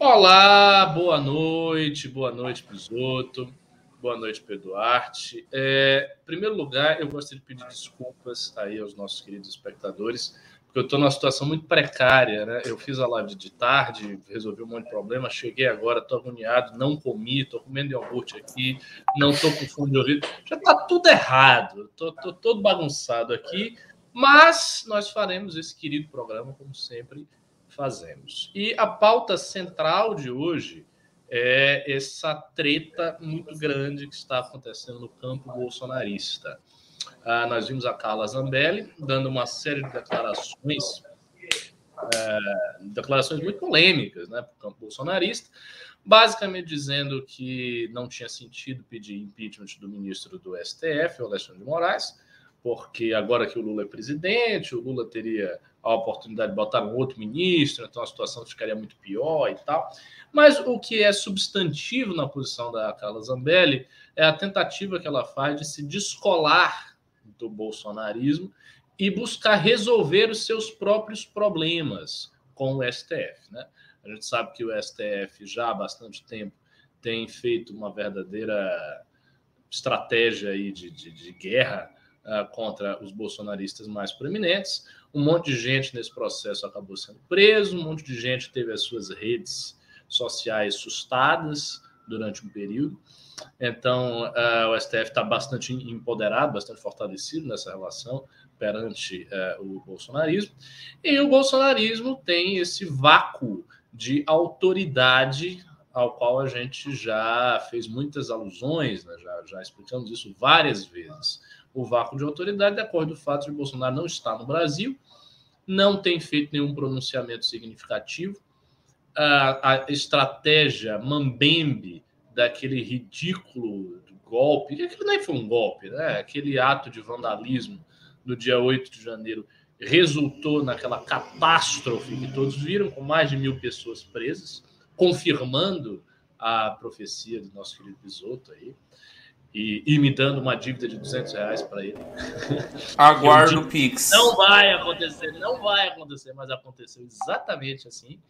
Olá, boa noite, boa noite, Pisoto, boa noite, Pedro Duarte. É, em primeiro lugar, eu gostaria de pedir desculpas aí aos nossos queridos espectadores, porque eu estou numa situação muito precária, né? Eu fiz a live de tarde, resolvi um monte de problema, cheguei agora, estou agoniado, não comi, estou comendo iogurte aqui, não estou com fome de ouvido, já está tudo errado, estou todo bagunçado aqui, mas nós faremos esse querido programa, como sempre, fazemos. E a pauta central de hoje é essa treta muito grande que está acontecendo no campo bolsonarista. Ah, nós vimos a Carla Zambelli dando uma série de declarações, é, declarações muito polêmicas né, para o campo bolsonarista, basicamente dizendo que não tinha sentido pedir impeachment do ministro do STF, o Alexandre de Moraes, porque agora que o Lula é presidente, o Lula teria a oportunidade de botar um outro ministro, então a situação ficaria muito pior e tal. Mas o que é substantivo na posição da Carla Zambelli é a tentativa que ela faz de se descolar do bolsonarismo e buscar resolver os seus próprios problemas com o STF. Né? A gente sabe que o STF já há bastante tempo tem feito uma verdadeira estratégia aí de, de, de guerra uh, contra os bolsonaristas mais proeminentes. Um monte de gente nesse processo acabou sendo preso, um monte de gente teve as suas redes sociais sustadas durante um período. Então, uh, o STF está bastante empoderado, bastante fortalecido nessa relação perante uh, o bolsonarismo. E o bolsonarismo tem esse vácuo de autoridade ao qual a gente já fez muitas alusões, né? já, já explicamos isso várias vezes o vácuo de autoridade decorre do fato de Bolsonaro não estar no Brasil, não tem feito nenhum pronunciamento significativo. A, a estratégia mambembe daquele ridículo golpe, aquilo nem foi um golpe, né? aquele ato de vandalismo do dia 8 de janeiro resultou naquela catástrofe que todos viram, com mais de mil pessoas presas, confirmando a profecia do nosso querido Bisoto aí e, e me dando uma dívida de 200 reais para ele. Aguardo o Pix. Não vai acontecer, não vai acontecer, mas aconteceu exatamente assim.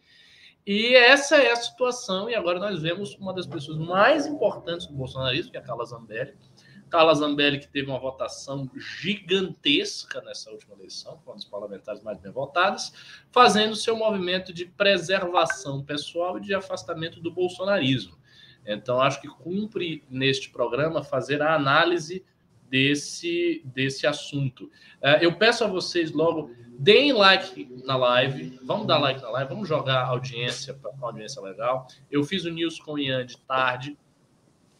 E essa é a situação, e agora nós vemos uma das pessoas mais importantes do bolsonarismo, que é a Carla Zambelli. Carla Zambelli, que teve uma votação gigantesca nessa última eleição, foi uma das parlamentares mais bem votadas, fazendo seu movimento de preservação pessoal e de afastamento do bolsonarismo. Então, acho que cumpre neste programa fazer a análise desse, desse assunto. É, eu peço a vocês logo, deem like na live, vamos dar like na live, vamos jogar audiência para uma audiência legal. Eu fiz o News com o Ian de tarde,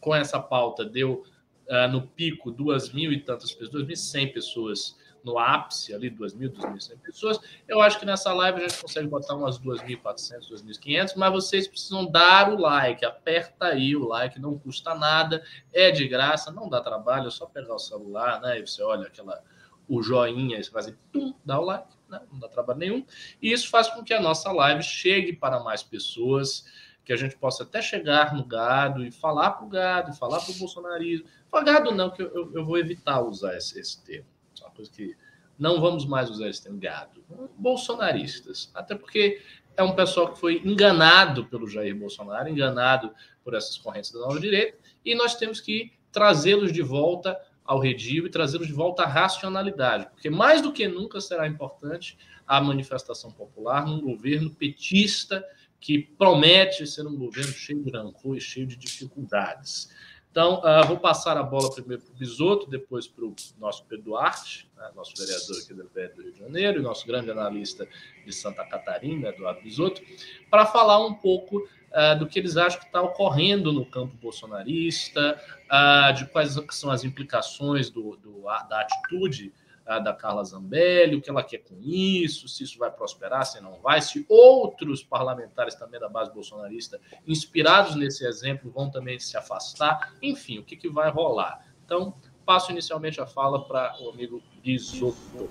com essa pauta, deu uh, no pico duas mil e tantas pessoas, duas mil e cem pessoas no ápice, ali 2.000, 2.100 pessoas. Eu acho que nessa live a gente consegue botar umas 2.400, 2.500, mas vocês precisam dar o like. Aperta aí o like, não custa nada, é de graça, não dá trabalho, é só pegar o celular, né? E você olha aquela o joinha, e você faz assim, dá o like, né? não dá trabalho nenhum. E isso faz com que a nossa live chegue para mais pessoas, que a gente possa até chegar no gado e falar para o gado, falar para o bolsonarismo. Falar gado não, que eu, eu, eu vou evitar usar esse, esse termo uma coisa que não vamos mais usar esse termo gado. Bolsonaristas. Até porque é um pessoal que foi enganado pelo Jair Bolsonaro, enganado por essas correntes da nova direita, e nós temos que trazê-los de volta ao redil e trazê-los de volta à racionalidade, porque mais do que nunca será importante a manifestação popular num governo petista que promete ser um governo cheio de rancor e cheio de dificuldades. Então, uh, vou passar a bola primeiro para o Bisoto, depois para o nosso Pedro Duarte, né, nosso vereador aqui do Rio de Janeiro, e nosso grande analista de Santa Catarina, Eduardo Bisoto, para falar um pouco uh, do que eles acham que está ocorrendo no campo bolsonarista, uh, de quais são as implicações do, do da atitude da Carla Zambelli, o que ela quer com isso, se isso vai prosperar, se não vai, se outros parlamentares também da base bolsonarista, inspirados nesse exemplo, vão também se afastar, enfim, o que, que vai rolar. Então, passo inicialmente a fala para o amigo Guizotto.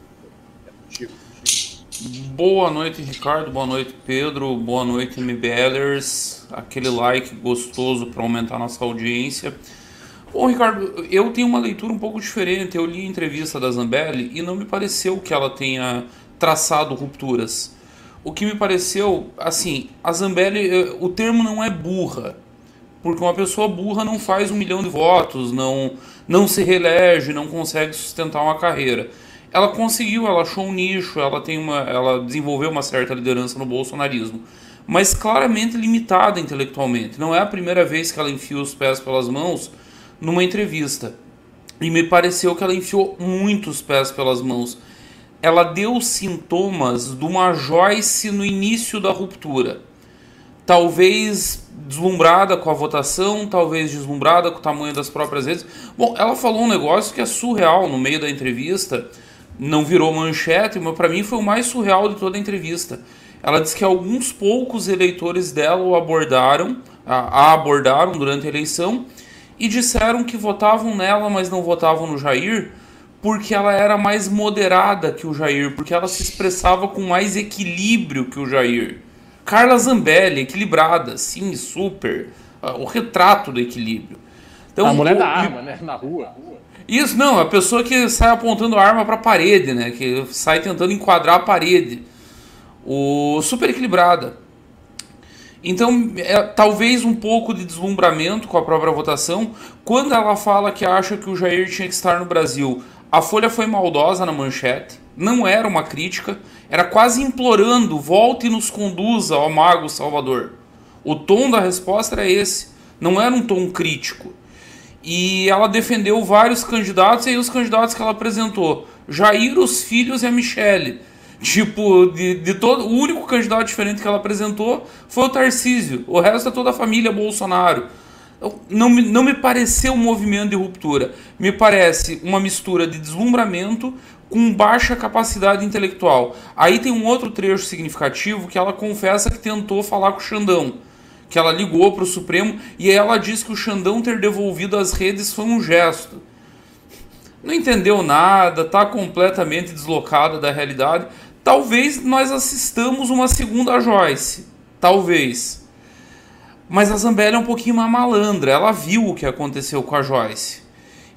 Boa noite, Ricardo. Boa noite, Pedro. Boa noite, MBLers. Aquele like gostoso para aumentar nossa audiência. Bom, Ricardo, eu tenho uma leitura um pouco diferente. Eu li a entrevista da Zambelli e não me pareceu que ela tenha traçado rupturas. o que me pareceu, assim, a Zambelli, eh, o termo não é burra, porque uma pessoa burra não faz um milhão de votos, não, não se reelege, não consegue sustentar uma carreira. Ela conseguiu, ela achou um nicho, ela tem uma, ela desenvolveu uma certa liderança no bolsonarismo, mas claramente limitada intelectualmente. Não é a primeira vez que ela enfia os pés pelas mãos numa entrevista. E me pareceu que ela enfiou muitos pés pelas mãos. Ela deu sintomas de uma Joyce no início da ruptura. Talvez deslumbrada com a votação, talvez deslumbrada com o tamanho das próprias redes. Bom, ela falou um negócio que é surreal no meio da entrevista, não virou manchete, mas para mim foi o mais surreal de toda a entrevista. Ela disse que alguns poucos eleitores dela o abordaram, a, abordaram durante a eleição e disseram que votavam nela, mas não votavam no Jair, porque ela era mais moderada que o Jair, porque ela se expressava com mais equilíbrio que o Jair. Carla Zambelli, equilibrada, sim, super. Uh, o retrato do equilíbrio. Então, a mulher o, da arma, né? Na rua. Isso, não, a pessoa que sai apontando a arma para a parede, né? Que sai tentando enquadrar a parede. O super equilibrada. Então, é, talvez um pouco de deslumbramento com a própria votação. Quando ela fala que acha que o Jair tinha que estar no Brasil, a Folha foi maldosa na manchete, não era uma crítica, era quase implorando: volte e nos conduza ao Mago Salvador. O tom da resposta era esse, não era um tom crítico. E ela defendeu vários candidatos, e aí os candidatos que ela apresentou: Jair, os filhos e a Michele Tipo, de, de todo. O único candidato diferente que ela apresentou foi o Tarcísio. O resto é toda a família Bolsonaro. Não me, não me pareceu um movimento de ruptura. Me parece uma mistura de deslumbramento com baixa capacidade intelectual. Aí tem um outro trecho significativo que ela confessa que tentou falar com o Xandão. Que ela ligou para o Supremo e ela diz que o Xandão ter devolvido as redes foi um gesto. Não entendeu nada, está completamente deslocada da realidade. Talvez nós assistamos uma segunda Joyce. Talvez. Mas a Zambelli é um pouquinho mais malandra. Ela viu o que aconteceu com a Joyce.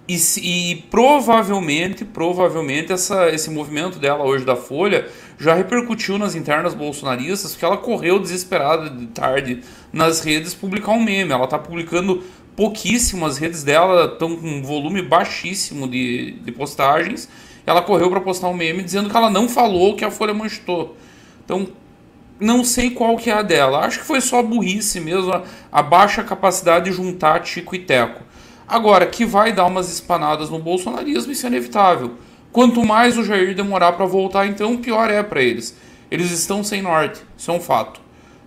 E, e provavelmente, provavelmente essa, esse movimento dela hoje da Folha já repercutiu nas internas bolsonaristas, porque ela correu desesperada de tarde nas redes publicar um meme. Ela está publicando pouquíssimo, as redes dela estão com um volume baixíssimo de, de postagens ela correu para postar um meme dizendo que ela não falou que a Folha manchou. Então, não sei qual que é a dela. Acho que foi só burrice mesmo, a, a baixa capacidade de juntar Tico e Teco. Agora, que vai dar umas espanadas no bolsonarismo, isso é inevitável. Quanto mais o Jair demorar para voltar, então, pior é para eles. Eles estão sem norte, isso é um fato.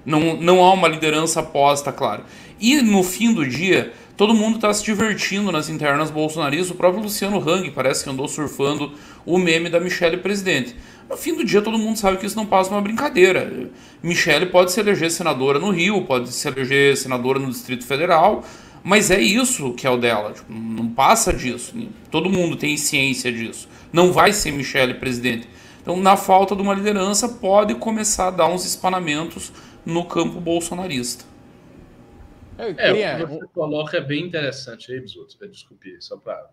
Não, não há uma liderança posta, claro. E no fim do dia, todo mundo está se divertindo nas internas bolsonaristas. O próprio Luciano Hang parece que andou surfando o meme da Michelle presidente. No fim do dia, todo mundo sabe que isso não passa uma brincadeira. Michelle pode se eleger senadora no Rio, pode se eleger senadora no Distrito Federal, mas é isso que é o dela. Tipo, não passa disso. Todo mundo tem ciência disso. Não vai ser Michelle presidente. Então, na falta de uma liderança, pode começar a dar uns espanamentos no campo bolsonarista. É, queria... o que você coloca é bem interessante aí, Bisoto. Desculpe, só para.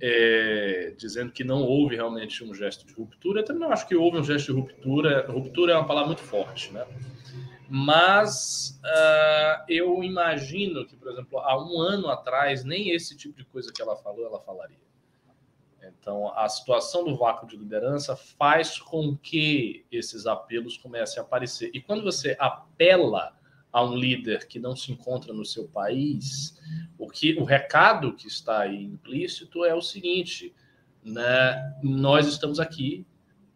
É, dizendo que não houve realmente um gesto de ruptura. Eu também não acho que houve um gesto de ruptura. Ruptura é uma palavra muito forte, né? Mas uh, eu imagino que, por exemplo, há um ano atrás, nem esse tipo de coisa que ela falou, ela falaria. Então, a situação do vácuo de liderança faz com que esses apelos comecem a aparecer. E quando você apela a um líder que não se encontra no seu país, o que o recado que está aí implícito é o seguinte: né, nós estamos aqui,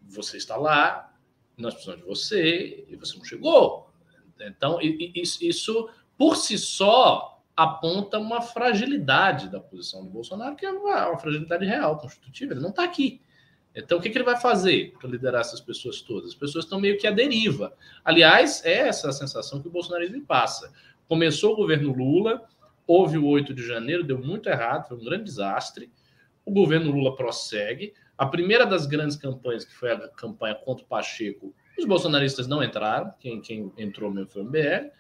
você está lá, nós precisamos de você e você não chegou. Então, isso por si só aponta uma fragilidade da posição do Bolsonaro, que é uma, uma fragilidade real, constitutiva. Ele não está aqui. Então, o que, que ele vai fazer para liderar essas pessoas todas? As pessoas estão meio que à deriva. Aliás, é essa a sensação que o bolsonarismo passa. Começou o governo Lula, houve o 8 de janeiro, deu muito errado, foi um grande desastre. O governo Lula prossegue. A primeira das grandes campanhas, que foi a campanha contra o Pacheco, os bolsonaristas não entraram, quem, quem entrou mesmo foi o MBL.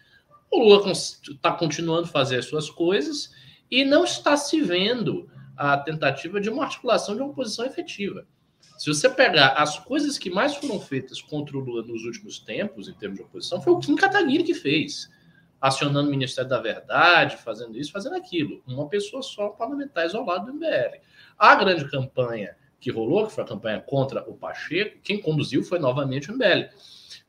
O Lula está continuando a fazer as suas coisas e não está se vendo a tentativa de uma articulação de uma oposição efetiva. Se você pegar as coisas que mais foram feitas contra o Lula nos últimos tempos, em termos de oposição, foi o Kim Kataguiri que fez. Acionando o Ministério da Verdade, fazendo isso, fazendo aquilo. Uma pessoa só, parlamentar isolado do MBL. A grande campanha que rolou, que foi a campanha contra o Pacheco, quem conduziu foi novamente o MBL.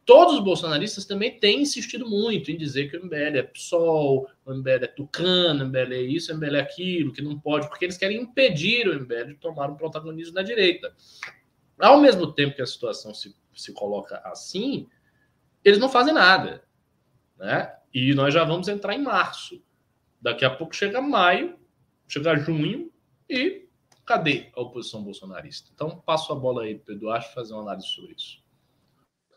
Todos os bolsonaristas também têm insistido muito em dizer que o MBL é PSOL, o MBL é Tucano, o MBL é isso, o MBL é aquilo, que não pode, porque eles querem impedir o MBL de tomar o protagonismo da direita. Ao mesmo tempo que a situação se, se coloca assim, eles não fazem nada. Né? E nós já vamos entrar em março. Daqui a pouco chega maio, chega junho e cadê a oposição bolsonarista? Então, passo a bola aí para o Eduardo fazer uma análise sobre isso.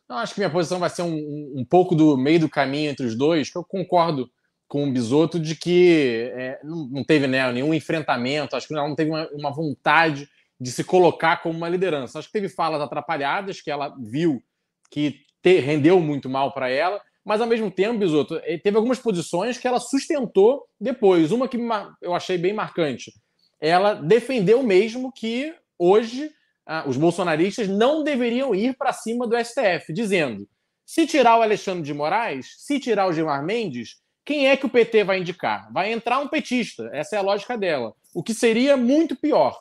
Eu acho que minha posição vai ser um, um, pouco do meio do caminho entre os dois, eu concordo com o Bisoto de que é, não, não, teve né, nenhum enfrentamento, acho que não teve uma, uma, vontade de se colocar como uma liderança. Acho que teve falas atrapalhadas que ela viu que te, rendeu muito mal para ela, mas ao mesmo tempo, Bisoto, eh, teve algumas posições que ela sustentou depois. Uma que eu achei bem marcante ela defendeu mesmo que hoje ah, os bolsonaristas não deveriam ir para cima do STF, dizendo: se tirar o Alexandre de Moraes, se tirar o Gilmar Mendes, quem é que o PT vai indicar? Vai entrar um petista, essa é a lógica dela, o que seria muito pior.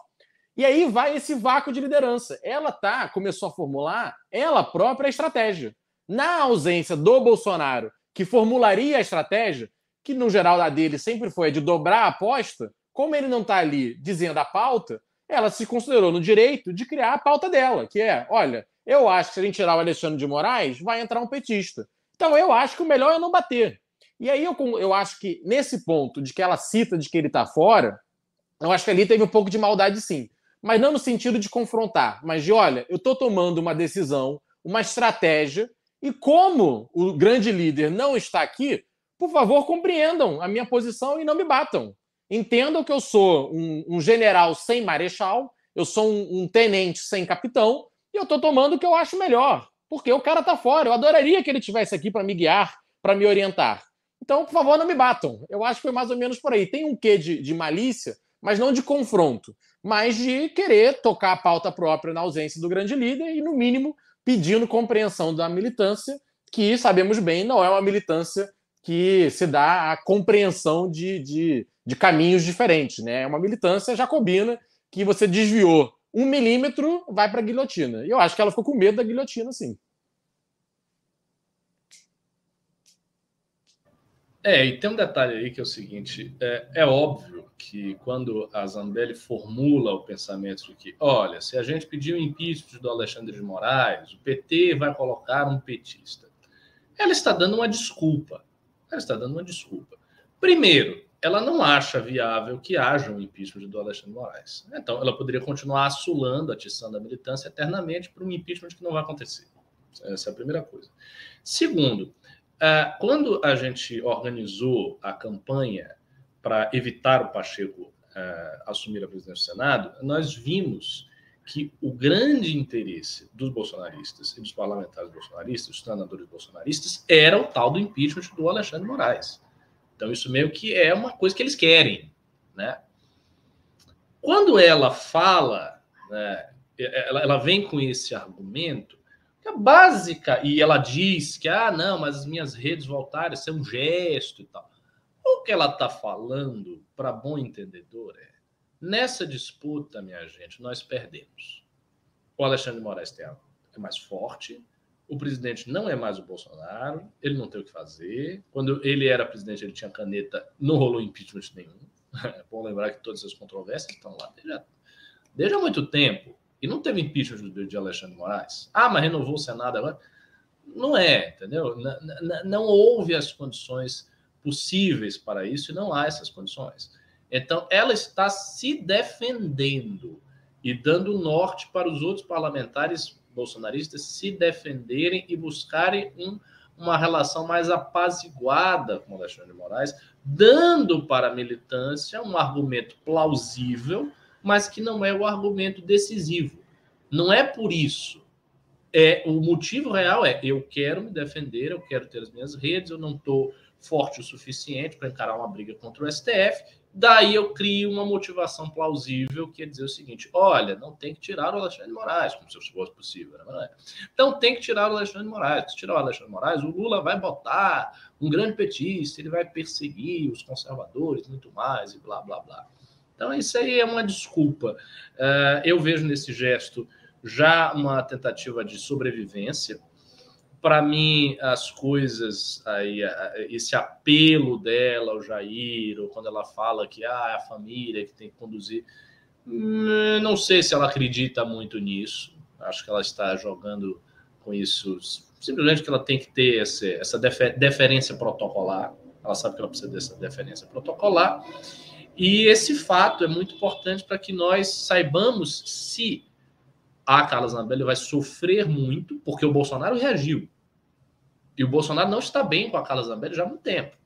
E aí vai esse vácuo de liderança. Ela tá, começou a formular ela própria a estratégia. Na ausência do Bolsonaro, que formularia a estratégia, que no geral da dele sempre foi de dobrar a aposta, como ele não está ali dizendo a pauta, ela se considerou no direito de criar a pauta dela, que é: olha, eu acho que se a gente tirar o Alexandre de Moraes, vai entrar um petista. Então eu acho que o melhor é não bater. E aí eu, eu acho que nesse ponto de que ela cita de que ele está fora, eu acho que ali teve um pouco de maldade sim. Mas não no sentido de confrontar, mas de olha, eu estou tomando uma decisão, uma estratégia, e como o grande líder não está aqui, por favor, compreendam a minha posição e não me batam. Entendam que eu sou um, um general sem marechal, eu sou um, um tenente sem capitão, e eu estou tomando o que eu acho melhor, porque o cara está fora. Eu adoraria que ele tivesse aqui para me guiar, para me orientar. Então, por favor, não me batam. Eu acho que foi mais ou menos por aí. Tem um quê de, de malícia, mas não de confronto, mas de querer tocar a pauta própria na ausência do grande líder e, no mínimo, pedindo compreensão da militância, que sabemos bem não é uma militância que se dá a compreensão de, de, de caminhos diferentes. Né? É uma militância jacobina que você desviou um milímetro, vai para a guilhotina. E eu acho que ela ficou com medo da guilhotina, sim. É, e tem um detalhe aí que é o seguinte: é, é óbvio que quando a Zambelli formula o pensamento de que, olha, se a gente pedir o impeachment do Alexandre de Moraes, o PT vai colocar um petista. Ela está dando uma desculpa. Ela está dando uma desculpa. Primeiro, ela não acha viável que haja um impeachment do Alexandre Moraes. Então, ela poderia continuar assulando, atiçando a militância eternamente para um impeachment que não vai acontecer. Essa é a primeira coisa. Segundo, é, quando a gente organizou a campanha para evitar o Pacheco é, assumir a presidência do Senado, nós vimos que o grande interesse dos bolsonaristas e dos parlamentares bolsonaristas, dos senadores bolsonaristas, era o tal do impeachment do Alexandre Moraes. Então, isso meio que é uma coisa que eles querem, né? Quando ela fala, né, ela, ela vem com esse argumento, básica, e ela diz que, ah, não, mas as minhas redes voltaram, isso é um gesto e tal. O que ela está falando, para bom entendedor, é, nessa disputa, minha gente, nós perdemos. O Alexandre de Moraes tem, é mais forte, o presidente não é mais o Bolsonaro, ele não tem o que fazer. Quando ele era presidente, ele tinha caneta, não rolou impeachment nenhum. É bom lembrar que todas essas controvérsias estão lá desde, desde há muito tempo. E não teve impeachment de Alexandre Moraes. Ah, mas renovou o Senado agora. Não é, entendeu? Não, não, não houve as condições possíveis para isso e não há essas condições. Então, ela está se defendendo e dando norte para os outros parlamentares bolsonaristas se defenderem e buscarem um, uma relação mais apaziguada com Alexandre de Moraes, dando para a militância um argumento plausível, mas que não é o argumento decisivo. Não é por isso É, o motivo real é eu quero me defender, eu quero ter as minhas redes, eu não estou forte o suficiente para encarar uma briga contra o STF. Daí eu crio uma motivação plausível, que é dizer o seguinte: olha, não tem que tirar o Alexandre de Moraes, como se fosse possível, né? Então tem que tirar o Alexandre de Moraes. Se tirar o Alexandre de Moraes, o Lula vai botar um grande petista, ele vai perseguir os conservadores muito mais, e blá, blá, blá. Então, isso aí é uma desculpa. Uh, eu vejo nesse gesto já uma tentativa de sobrevivência. Para mim, as coisas, aí, esse apelo dela ao Jair, ou quando ela fala que ah, é a família que tem que conduzir, hum, não sei se ela acredita muito nisso. Acho que ela está jogando com isso, simplesmente que ela tem que ter esse, essa deferência protocolar. Ela sabe que ela precisa dessa deferência protocolar. E esse fato é muito importante para que nós saibamos se a Carla Zambelli vai sofrer muito, porque o Bolsonaro reagiu. E o Bolsonaro não está bem com a Carla Zambelli já há muito tempo.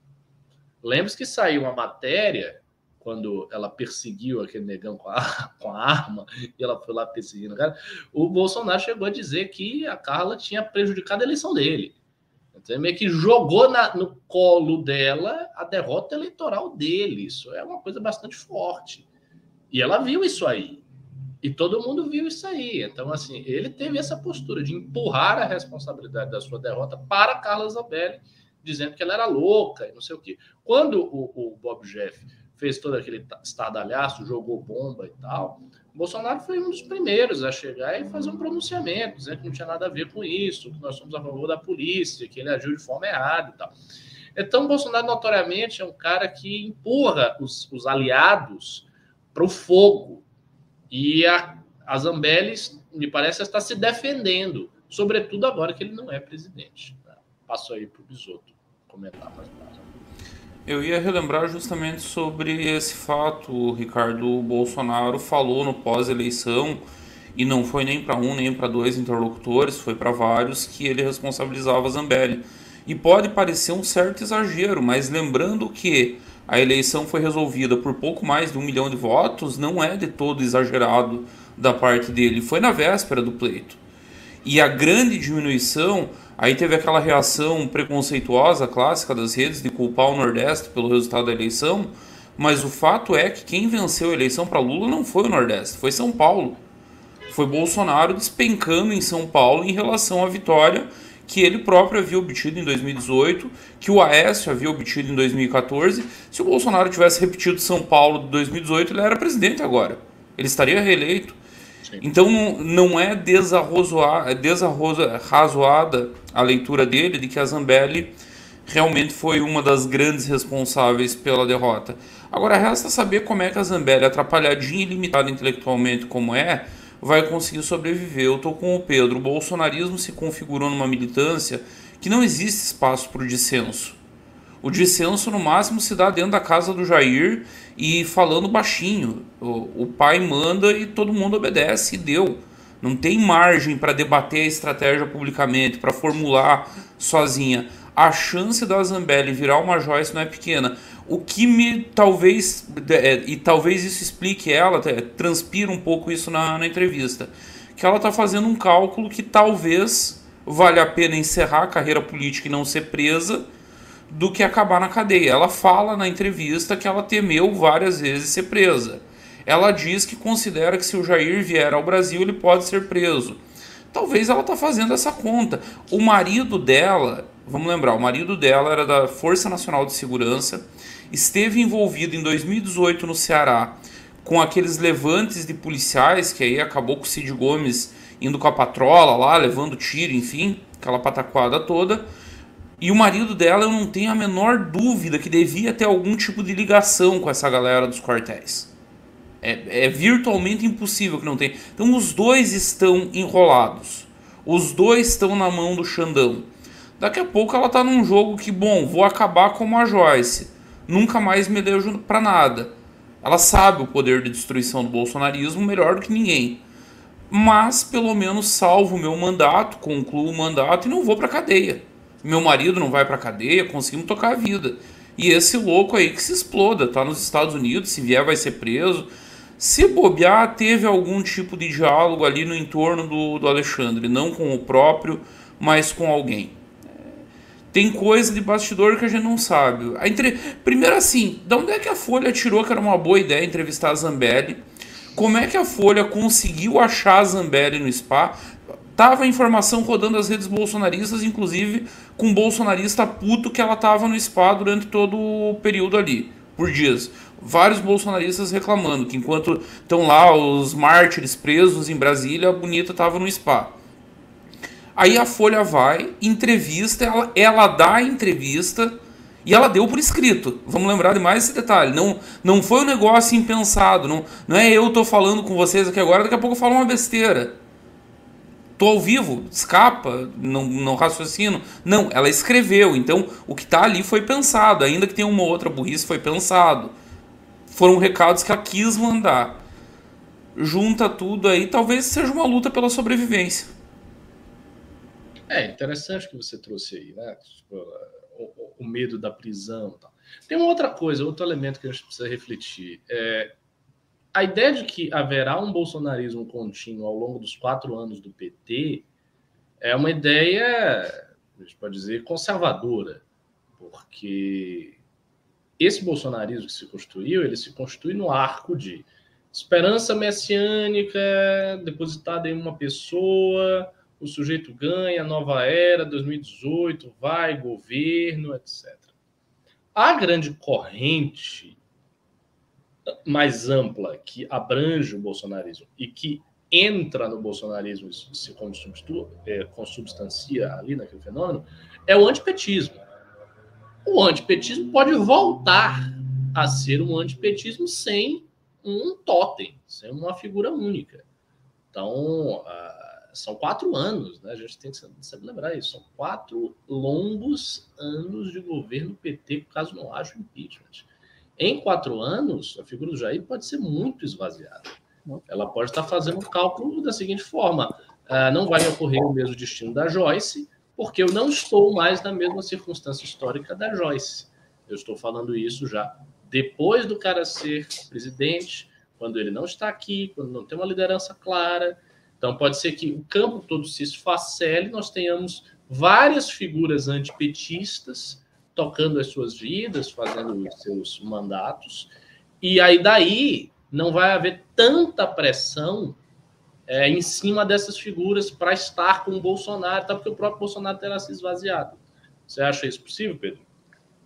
Lembre-se que saiu uma matéria quando ela perseguiu aquele negão com a, com a arma e ela foi lá perseguindo o cara. O Bolsonaro chegou a dizer que a Carla tinha prejudicado a eleição dele. Então, meio que jogou na, no colo dela a derrota eleitoral dele. Isso é uma coisa bastante forte. E ela viu isso aí. E todo mundo viu isso aí. Então, assim, ele teve essa postura de empurrar a responsabilidade da sua derrota para Carla Zambelli, dizendo que ela era louca e não sei o quê. Quando o, o Bob Jeff fez todo aquele estardalhaço, jogou bomba e tal, Bolsonaro foi um dos primeiros a chegar e fazer um pronunciamento, dizendo que não tinha nada a ver com isso, que nós somos a favor da polícia, que ele agiu de forma errada e tal. Então, Bolsonaro, notoriamente, é um cara que empurra os, os aliados para o fogo. E a, a Zambelli, me parece, está se defendendo, sobretudo agora que ele não é presidente. Passo aí para o Bisoto comentar mais tarde. Eu ia relembrar justamente sobre esse fato. O Ricardo Bolsonaro falou no pós-eleição, e não foi nem para um nem para dois interlocutores, foi para vários, que ele responsabilizava Zambelli. E pode parecer um certo exagero, mas lembrando que a eleição foi resolvida por pouco mais de um milhão de votos, não é de todo exagerado da parte dele. Foi na véspera do pleito. E a grande diminuição Aí teve aquela reação preconceituosa clássica das redes de culpar o Nordeste pelo resultado da eleição, mas o fato é que quem venceu a eleição para Lula não foi o Nordeste, foi São Paulo. Foi Bolsonaro despencando em São Paulo em relação à vitória que ele próprio havia obtido em 2018, que o Aécio havia obtido em 2014. Se o Bolsonaro tivesse repetido São Paulo de 2018, ele era presidente agora. Ele estaria reeleito. Então não é desarrazoada a leitura dele de que a Zambelli realmente foi uma das grandes responsáveis pela derrota. Agora resta saber como é que a Zambelli, atrapalhadinha e limitada intelectualmente como é, vai conseguir sobreviver. Eu estou com o Pedro. O bolsonarismo se configurou numa militância que não existe espaço para o dissenso. O dissenso, no máximo, se dá dentro da casa do Jair e falando baixinho. O, o pai manda e todo mundo obedece e deu. Não tem margem para debater a estratégia publicamente, para formular sozinha. A chance da Zambelli virar uma Joyce não é pequena. O que me talvez, é, e talvez isso explique ela, é, transpira um pouco isso na, na entrevista, que ela está fazendo um cálculo que talvez valha a pena encerrar a carreira política e não ser presa do que acabar na cadeia. Ela fala na entrevista que ela temeu várias vezes ser presa. Ela diz que considera que se o Jair vier ao Brasil ele pode ser preso. Talvez ela está fazendo essa conta. O marido dela, vamos lembrar, o marido dela era da Força Nacional de Segurança, esteve envolvido em 2018 no Ceará com aqueles levantes de policiais, que aí acabou com o Cid Gomes indo com a patrola lá, levando tiro, enfim, aquela pataquada toda. E o marido dela, eu não tenho a menor dúvida que devia ter algum tipo de ligação com essa galera dos quartéis. É, é virtualmente impossível que não tenha. Então os dois estão enrolados. Os dois estão na mão do Xandão. Daqui a pouco ela tá num jogo que, bom, vou acabar como a Joyce. Nunca mais me deu para nada. Ela sabe o poder de destruição do bolsonarismo melhor do que ninguém. Mas pelo menos salvo o meu mandato, concluo o mandato e não vou para cadeia meu marido não vai para cadeia, conseguimos tocar a vida. E esse louco aí que se exploda, tá nos Estados Unidos, se vier vai ser preso. Se bobear, teve algum tipo de diálogo ali no entorno do, do Alexandre, não com o próprio, mas com alguém. Tem coisa de bastidor que a gente não sabe. A entre... Primeiro assim, de onde é que a Folha tirou que era uma boa ideia entrevistar a Zambelli? Como é que a Folha conseguiu achar a Zambelli no SPA? Tava a informação rodando as redes bolsonaristas, inclusive com bolsonarista puto que ela tava no SPA durante todo o período ali, por dias. Vários bolsonaristas reclamando que enquanto estão lá os mártires presos em Brasília, a bonita tava no SPA. Aí a Folha vai, entrevista, ela, ela dá a entrevista e ela deu por escrito. Vamos lembrar de mais esse detalhe. Não, não foi um negócio impensado. Não, não é eu tô falando com vocês aqui agora, daqui a pouco eu falo uma besteira. Tô ao vivo, escapa, não, não raciocino. Não, ela escreveu. Então o que tá ali foi pensado. Ainda que tenha uma outra burrice, foi pensado. Foram recados que ela quis mandar. Junta tudo aí, talvez seja uma luta pela sobrevivência. É interessante que você trouxe aí, né? Tipo, o, o, medo da prisão. Tem uma outra coisa, outro elemento que a gente precisa refletir. É, a ideia de que haverá um bolsonarismo contínuo ao longo dos quatro anos do PT é uma ideia, a gente pode dizer, conservadora, porque esse bolsonarismo que se construiu, ele se construi no arco de esperança messiânica depositada em uma pessoa, o sujeito ganha, nova era, 2018, vai, governo, etc. A grande corrente mais ampla que abrange o bolsonarismo e que entra no bolsonarismo se é, consubstancia ali naquele fenômeno é o antipetismo. O antipetismo pode voltar a ser um antipetismo sem um totem, sem uma figura única. Então, são quatro anos, né? A gente tem que sempre lembrar isso. São quatro longos anos de governo PT, caso não haja impeachment. Em quatro anos, a figura do Jair pode ser muito esvaziada. Ela pode estar fazendo o cálculo da seguinte forma: uh, não vai ocorrer o mesmo destino da Joyce, porque eu não estou mais na mesma circunstância histórica da Joyce. Eu estou falando isso já depois do cara ser presidente, quando ele não está aqui, quando não tem uma liderança clara, então, pode ser que o campo todo se esfacele, nós tenhamos várias figuras antipetistas tocando as suas vidas, fazendo os seus mandatos, e aí daí não vai haver tanta pressão é, em cima dessas figuras para estar com o Bolsonaro, até porque o próprio Bolsonaro terá se esvaziado. Você acha isso possível, Pedro?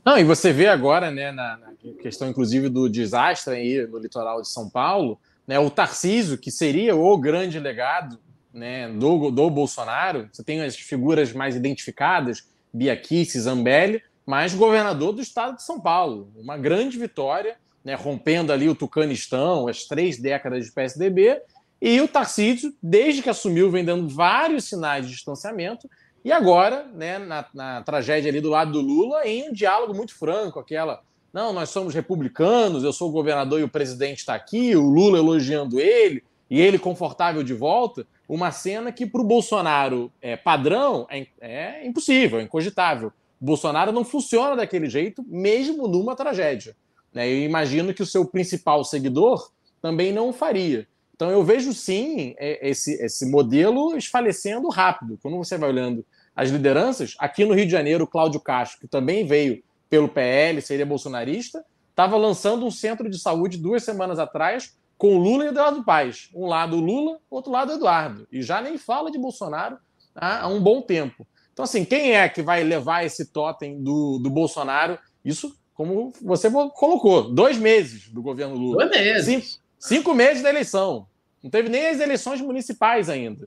Não, e você vê agora, né, na, na questão inclusive do desastre aí no litoral de São Paulo, né, o Tarcísio, que seria o grande legado né, do, do Bolsonaro, você tem as figuras mais identificadas, Bia Kicis, Zambelli, mas governador do estado de São Paulo. Uma grande vitória, né, rompendo ali o Tucanistão, as três décadas de PSDB, e o Tarcísio, desde que assumiu, vem dando vários sinais de distanciamento, e agora, né, na, na tragédia ali do lado do Lula, em um diálogo muito franco, aquela não, nós somos republicanos, eu sou o governador e o presidente está aqui, o Lula elogiando ele e ele confortável de volta. Uma cena que para o Bolsonaro é padrão é, é impossível, é incogitável. Bolsonaro não funciona daquele jeito, mesmo numa tragédia. Né? Eu imagino que o seu principal seguidor também não o faria. Então eu vejo sim é, esse, esse modelo esfalecendo rápido. Quando você vai olhando as lideranças, aqui no Rio de Janeiro, Cláudio Castro, que também veio pelo PL, seria bolsonarista, estava lançando um centro de saúde duas semanas atrás com Lula e Eduardo Paes. Um lado Lula, outro lado Eduardo. E já nem fala de Bolsonaro há, há um bom tempo. Então, assim, quem é que vai levar esse totem do, do Bolsonaro? Isso, como você colocou, dois meses do governo Lula. Dois meses. Cinco, cinco meses da eleição. Não teve nem as eleições municipais ainda.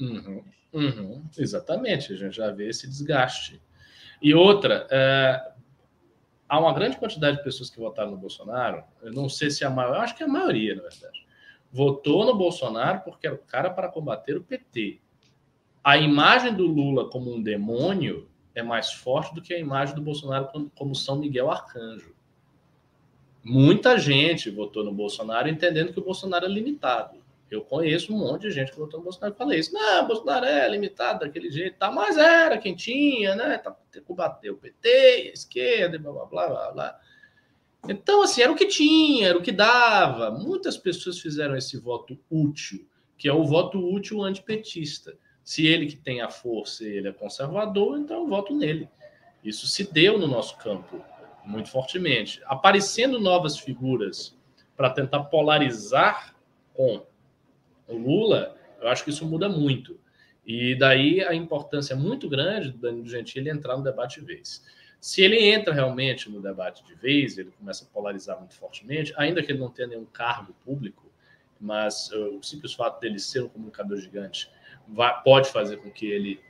Uhum, uhum, exatamente, a gente já vê esse desgaste. E outra, é, há uma grande quantidade de pessoas que votaram no Bolsonaro, eu não sei se é a maior, acho que é a maioria, na verdade, votou no Bolsonaro porque era o cara para combater o PT. A imagem do Lula como um demônio é mais forte do que a imagem do Bolsonaro como São Miguel Arcanjo. Muita gente votou no Bolsonaro entendendo que o Bolsonaro é limitado. Eu conheço um monte de gente que votou no Bolsonaro e falei isso. Não, Bolsonaro é limitado daquele jeito, tá, mas era quem tinha, né? Tá, combater o PT, a esquerda, blá, blá, blá, blá. Então, assim, era o que tinha, era o que dava. Muitas pessoas fizeram esse voto útil, que é o voto útil antipetista. Se ele que tem a força ele é conservador, então eu voto nele. Isso se deu no nosso campo muito fortemente. Aparecendo novas figuras para tentar polarizar com o Lula, eu acho que isso muda muito. E daí a importância muito grande do Danilo Gentili entrar no debate de vez. Se ele entra realmente no debate de vez, ele começa a polarizar muito fortemente, ainda que ele não tenha nenhum cargo público, mas uh, o simples fato dele ser um comunicador gigante vai, pode fazer com que ele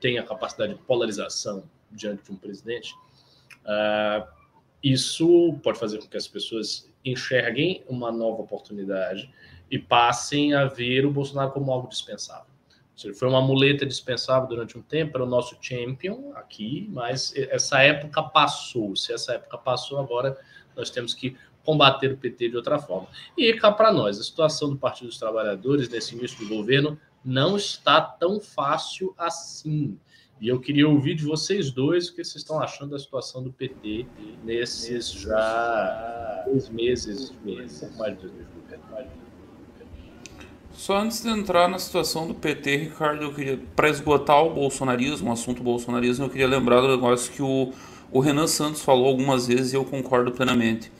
tenha capacidade de polarização diante de um presidente. Uh, isso pode fazer com que as pessoas enxerguem uma nova oportunidade e passem a ver o Bolsonaro como algo dispensável. Ele foi uma muleta dispensável durante um tempo, era o nosso champion aqui, mas essa época passou. Se essa época passou, agora nós temos que combater o PT de outra forma. E cá para nós, a situação do Partido dos Trabalhadores nesse início do governo não está tão fácil assim. E eu queria ouvir de vocês dois o que vocês estão achando da situação do PT nesses já dois meses, meses mais de dois meses. Só antes de entrar na situação do PT, Ricardo, eu queria, para esgotar o bolsonarismo, o assunto bolsonarismo, eu queria lembrar do negócio que o, o Renan Santos falou algumas vezes e eu concordo plenamente.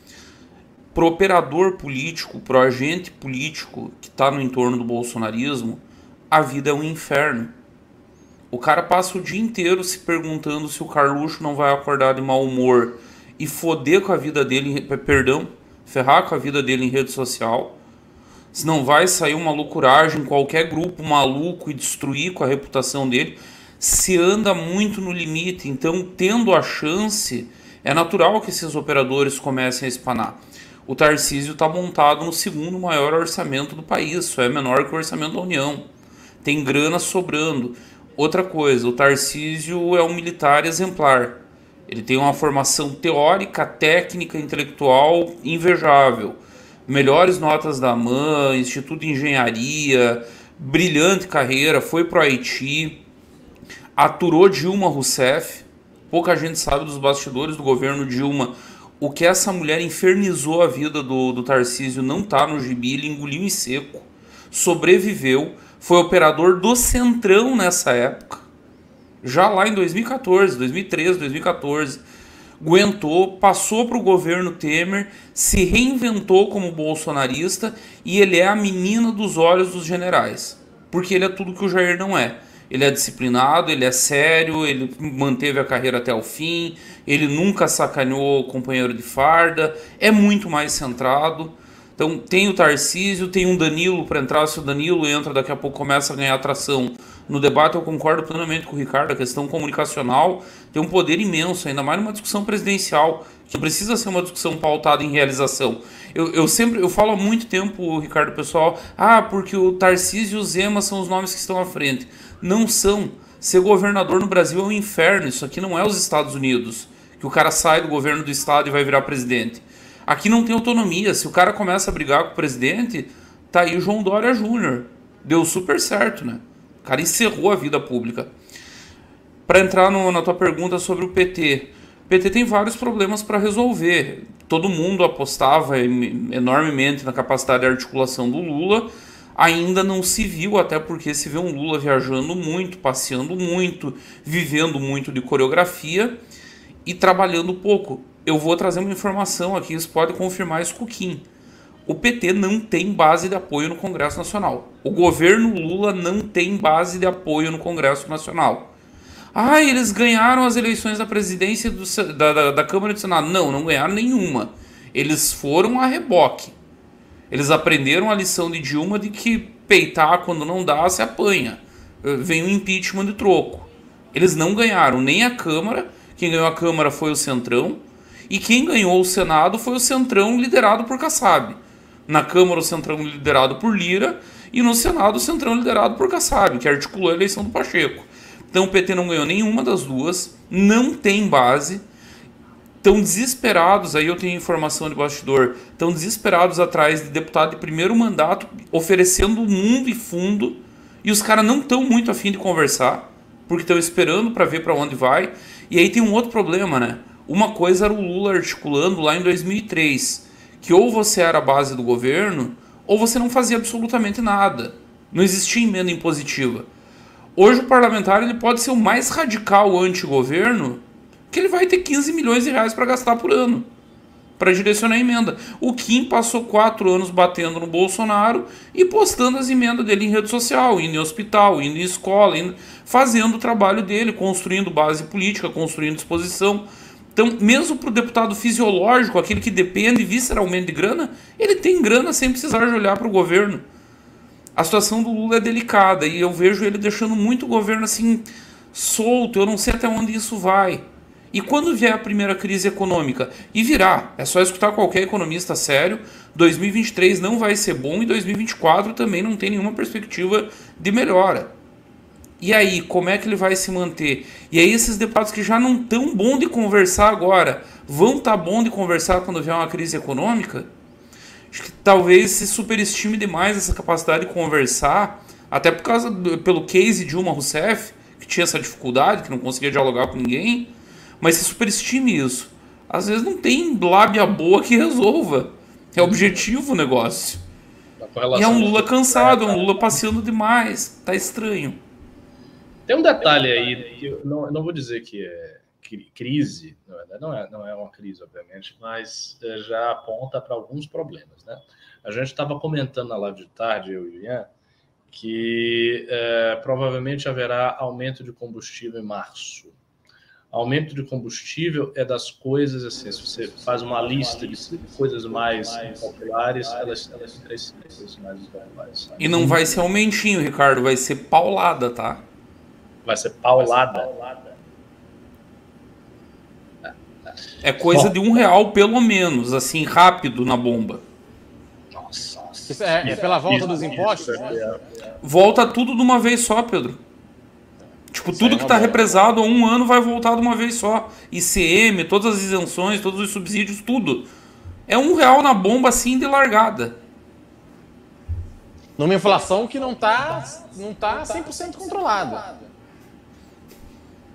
Pro operador político, pro agente político que está no entorno do bolsonarismo, a vida é um inferno. O cara passa o dia inteiro se perguntando se o Carluxo não vai acordar de mau humor e foder com a vida dele, perdão, ferrar com a vida dele em rede social se não vai sair uma loucuragem, qualquer grupo maluco e destruir com a reputação dele, se anda muito no limite. Então, tendo a chance, é natural que esses operadores comecem a espanar. O Tarcísio está montado no segundo maior orçamento do país, só é menor que o orçamento da União. Tem grana sobrando. Outra coisa, o Tarcísio é um militar exemplar. Ele tem uma formação teórica, técnica, intelectual invejável melhores notas da MAN, Instituto de Engenharia, brilhante carreira, foi para o Haiti, aturou Dilma Rousseff. Pouca gente sabe dos bastidores do governo Dilma. O que essa mulher infernizou a vida do, do Tarcísio não está no gibi, ele engoliu em seco. Sobreviveu, foi operador do Centrão nessa época. Já lá em 2014, 2013, 2014 aguentou, passou para o governo Temer, se reinventou como bolsonarista e ele é a menina dos olhos dos generais. Porque ele é tudo que o Jair não é. Ele é disciplinado, ele é sério, ele manteve a carreira até o fim, ele nunca sacaneou o companheiro de farda, é muito mais centrado. Então tem o Tarcísio, tem um Danilo para entrar. Se o Danilo entra, daqui a pouco começa a ganhar atração. No debate eu concordo plenamente com o Ricardo, a questão comunicacional tem um poder imenso, ainda mais numa discussão presidencial, que precisa ser uma discussão pautada em realização. Eu, eu sempre, eu falo há muito tempo, Ricardo, pessoal, ah, porque o Tarcísio e o Zema são os nomes que estão à frente. Não são. Ser governador no Brasil é um inferno, isso aqui não é os Estados Unidos, que o cara sai do governo do estado e vai virar presidente. Aqui não tem autonomia. Se o cara começa a brigar com o presidente, tá aí o João Dória Júnior. Deu super certo, né? O cara encerrou a vida pública. Para entrar no, na tua pergunta sobre o PT, o PT tem vários problemas para resolver. Todo mundo apostava enormemente na capacidade de articulação do Lula. Ainda não se viu, até porque se vê um Lula viajando muito, passeando muito, vivendo muito de coreografia e trabalhando pouco eu vou trazer uma informação aqui, isso pode confirmar isso com o Kim. O PT não tem base de apoio no Congresso Nacional. O governo Lula não tem base de apoio no Congresso Nacional. Ah, eles ganharam as eleições da presidência do, da, da, da Câmara e do Senado. Não, não ganharam nenhuma. Eles foram a reboque. Eles aprenderam a lição de Dilma de que peitar quando não dá, se apanha. Vem o impeachment de troco. Eles não ganharam nem a Câmara. Quem ganhou a Câmara foi o Centrão. E quem ganhou o Senado foi o Centrão liderado por Kassab. Na Câmara, o Centrão liderado por Lira. E no Senado, o Centrão liderado por Kassab, que articulou a eleição do Pacheco. Então o PT não ganhou nenhuma das duas, não tem base, estão desesperados, aí eu tenho informação de bastidor, estão desesperados atrás de deputado de primeiro mandato, oferecendo mundo e fundo, e os caras não estão muito afim de conversar, porque estão esperando para ver para onde vai. E aí tem um outro problema, né? Uma coisa era o Lula articulando lá em 2003, que ou você era a base do governo, ou você não fazia absolutamente nada. Não existia emenda impositiva. Hoje o parlamentar ele pode ser o mais radical anti-governo, que ele vai ter 15 milhões de reais para gastar por ano para direcionar a emenda. O Kim passou quatro anos batendo no Bolsonaro e postando as emendas dele em rede social, indo em hospital, indo em escola, indo, fazendo o trabalho dele, construindo base política, construindo disposição. Então, mesmo para o deputado fisiológico, aquele que depende visceralmente de grana, ele tem grana sem precisar de olhar para o governo. A situação do Lula é delicada e eu vejo ele deixando muito o governo assim solto. Eu não sei até onde isso vai. E quando vier a primeira crise econômica, e virá, é só escutar qualquer economista sério, 2023 não vai ser bom e 2024 também não tem nenhuma perspectiva de melhora. E aí, como é que ele vai se manter? E aí, esses deputados que já não estão bom de conversar agora, vão estar tá bom de conversar quando vier uma crise econômica? Acho que talvez se superestime demais essa capacidade de conversar, até por causa do, pelo case de Dilma Rousseff, que tinha essa dificuldade, que não conseguia dialogar com ninguém mas se superestime isso. Às vezes não tem lábia boa que resolva. É objetivo o negócio. E é um Lula cansado, é um Lula passeando demais. Tá estranho. Tem um detalhe aí, que eu não, não vou dizer que é crise, não é, não é uma crise, obviamente, mas é, já aponta para alguns problemas. Né? A gente estava comentando na live de tarde, eu e o Ian, que é, provavelmente haverá aumento de combustível em março aumento de combustível é das coisas assim, se você faz uma lista de coisas mais populares, elas, elas crescem mais populares. E não vai ser aumentinho, Ricardo, vai ser paulada, tá? Vai ser paulada. É coisa Bom, de um real pelo menos, assim, rápido na bomba. Nossa. Isso é, é pela volta dos impostos? Né? Volta tudo de uma vez só, Pedro. Tipo, tudo que está represado há um ano vai voltar de uma vez só. ICM, todas as isenções, todos os subsídios, tudo. É um real na bomba assim de largada. Numa inflação que não está não tá 100% controlada.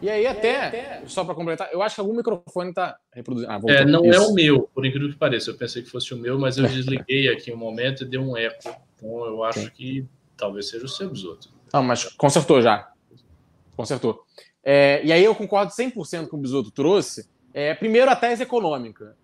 E aí até, só para completar, eu acho que algum microfone está reproduzindo. Ah, é, não Isso. é o meu, por incrível que pareça. Eu pensei que fosse o meu, mas eu desliguei aqui um momento e deu um eco. Então eu acho Sim. que talvez seja o seu dos outros. Não, mas consertou já. Consertou. É, e aí eu concordo 100% com o que o Bisoto trouxe. É, primeiro, a tese econômica.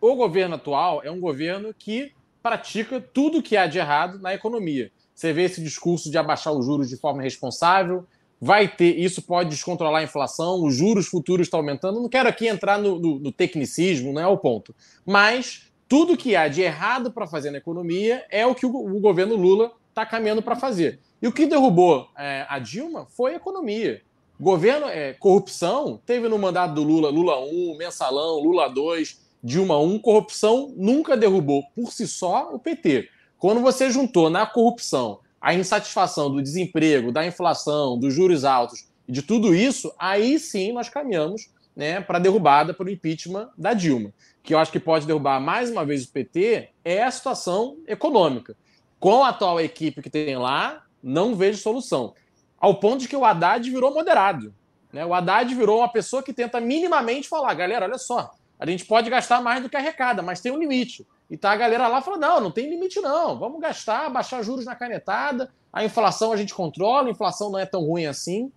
O governo atual é um governo que pratica tudo que há de errado na economia. Você vê esse discurso de abaixar os juros de forma responsável, vai ter, isso pode descontrolar a inflação, os juros futuros estão aumentando. Não quero aqui entrar no, no, no tecnicismo, não é o ponto. Mas tudo que há de errado para fazer na economia é o que o, o governo Lula está caminhando para fazer. E o que derrubou é, a Dilma foi a economia. Governo, é, corrupção, teve no mandato do Lula, Lula 1, mensalão, Lula 2, Dilma 1, corrupção nunca derrubou por si só o PT. Quando você juntou na corrupção a insatisfação do desemprego, da inflação, dos juros altos e de tudo isso, aí sim nós caminhamos né, para a derrubada, para o impeachment da Dilma. Que eu acho que pode derrubar mais uma vez o PT é a situação econômica. Com a atual equipe que tem lá, não vejo solução. Ao ponto de que o Haddad virou moderado. Né? O Haddad virou uma pessoa que tenta minimamente falar: galera, olha só, a gente pode gastar mais do que arrecada, mas tem um limite. E tá a galera lá falando: não, não tem limite, não. Vamos gastar, baixar juros na canetada, a inflação a gente controla, a inflação não é tão ruim assim.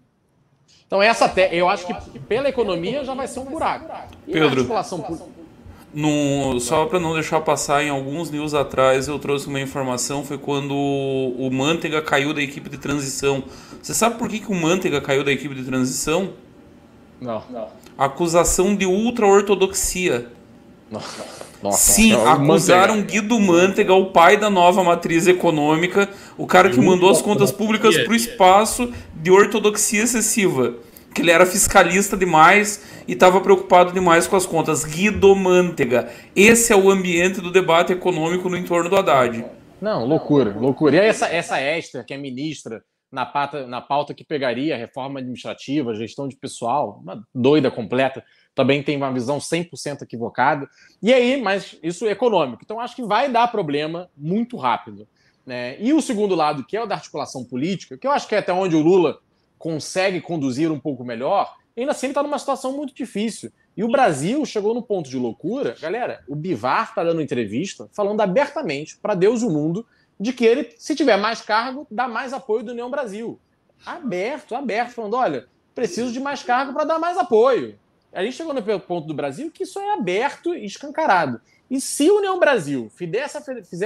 Então, essa te... eu acho que pela economia já vai ser um buraco. E Pedro, articulação no, só para não deixar passar, em alguns news atrás eu trouxe uma informação, foi quando o, Manteiga caiu da equipe de transição. Você sabe por que, que o Manteiga caiu da equipe de transição? Não. não. Acusação de ultra-ortodoxia. Nossa, Sim, é acusaram Manteiga. Guido Manteiga, o pai da nova matriz econômica, o cara que mandou as contas públicas para o espaço de ortodoxia excessiva que ele era fiscalista demais e estava preocupado demais com as contas. Guido Mantega. Esse é o ambiente do debate econômico no entorno do Haddad. Não, loucura, loucura. E essa, essa extra, que é ministra, na pauta, na pauta que pegaria reforma administrativa, gestão de pessoal, uma doida completa, também tem uma visão 100% equivocada. E aí, mas isso é econômico. Então, acho que vai dar problema muito rápido. Né? E o segundo lado, que é o da articulação política, que eu acho que é até onde o Lula consegue conduzir um pouco melhor, ainda assim ele está numa situação muito difícil. E o Brasil chegou no ponto de loucura. Galera, o Bivar está dando entrevista falando abertamente para Deus e o mundo de que ele, se tiver mais cargo, dá mais apoio do União Brasil. Aberto, aberto, falando: olha, preciso de mais cargo para dar mais apoio. A gente chegou no ponto do Brasil que isso é aberto e escancarado. E se a União Brasil fizer